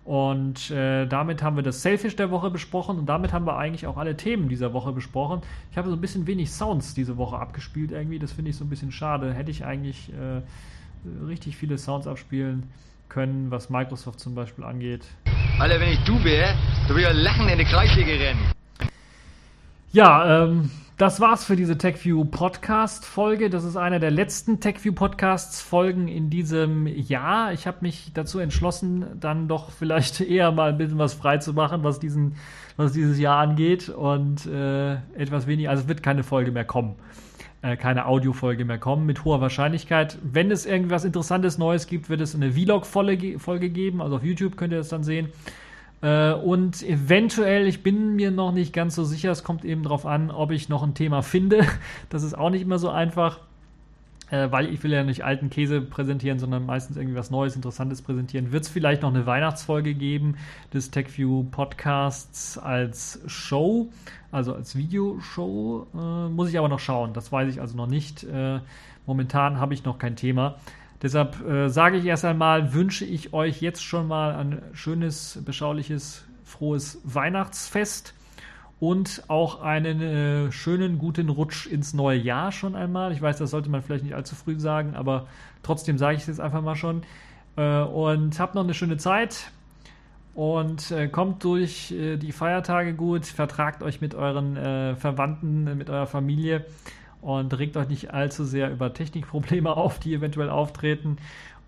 S1: Und äh, damit haben wir das Selfish der Woche besprochen und damit haben wir eigentlich auch alle Themen dieser Woche besprochen. Ich habe so ein bisschen wenig Sounds diese Woche abgespielt irgendwie. Das finde ich so ein bisschen schade. Hätte ich eigentlich äh, richtig viele Sounds abspielen können, was Microsoft zum Beispiel angeht.
S2: Alter, wenn ich du wäre, du würdest ja lachen in die Kreissäge rennen.
S1: Ja, ähm, das war's für diese TechView Podcast Folge. Das ist eine der letzten TechView Podcasts Folgen in diesem Jahr. Ich habe mich dazu entschlossen, dann doch vielleicht eher mal ein bisschen was frei zu machen, was diesen, was dieses Jahr angeht und äh, etwas weniger. Also es wird keine Folge mehr kommen, äh, keine Audiofolge mehr kommen mit hoher Wahrscheinlichkeit. Wenn es irgendwas Interessantes Neues gibt, wird es eine Vlog-Folge geben. Also auf YouTube könnt ihr das dann sehen. Äh, und eventuell, ich bin mir noch nicht ganz so sicher, es kommt eben darauf an, ob ich noch ein Thema finde. Das ist auch nicht immer so einfach, äh, weil ich will ja nicht alten Käse präsentieren, sondern meistens irgendwie was Neues, Interessantes präsentieren. Wird es vielleicht noch eine Weihnachtsfolge geben des TechView Podcasts als Show, also als Videoshow? Äh, muss ich aber noch schauen, das weiß ich also noch nicht. Äh, momentan habe ich noch kein Thema. Deshalb äh, sage ich erst einmal, wünsche ich euch jetzt schon mal ein schönes, beschauliches, frohes Weihnachtsfest und auch einen äh, schönen, guten Rutsch ins neue Jahr schon einmal. Ich weiß, das sollte man vielleicht nicht allzu früh sagen, aber trotzdem sage ich es jetzt einfach mal schon. Äh, und habt noch eine schöne Zeit und äh, kommt durch äh, die Feiertage gut, vertragt euch mit euren äh, Verwandten, mit eurer Familie und regt euch nicht allzu sehr über Technikprobleme auf, die eventuell auftreten.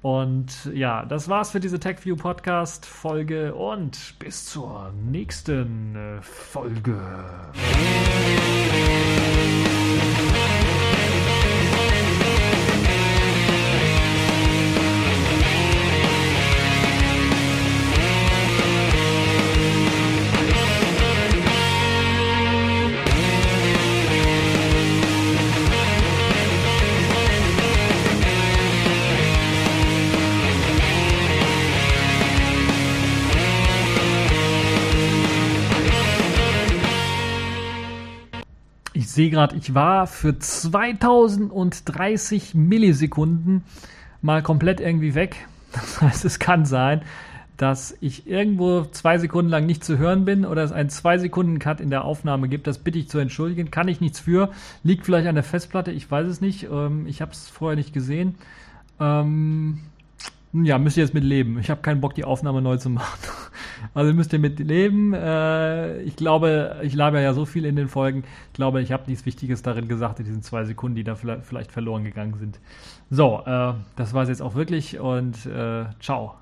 S1: Und ja, das war's für diese TechView Podcast Folge und bis zur nächsten äh, Folge. Ich sehe gerade, ich war für 2030 Millisekunden mal komplett irgendwie weg. Das heißt, es kann sein, dass ich irgendwo zwei Sekunden lang nicht zu hören bin oder es einen zwei Sekunden Cut in der Aufnahme gibt. Das bitte ich zu entschuldigen. Kann ich nichts für. Liegt vielleicht an der Festplatte. Ich weiß es nicht. Ähm, ich habe es vorher nicht gesehen. Ähm, ja, müsst ihr jetzt mit leben. Ich habe keinen Bock, die Aufnahme neu zu machen. Also müsst ihr mit leben. Äh, ich glaube, ich laber ja so viel in den Folgen. Ich glaube, ich habe nichts Wichtiges darin gesagt in diesen zwei Sekunden, die da vielleicht verloren gegangen sind. So, äh, das war es jetzt auch wirklich und äh, ciao.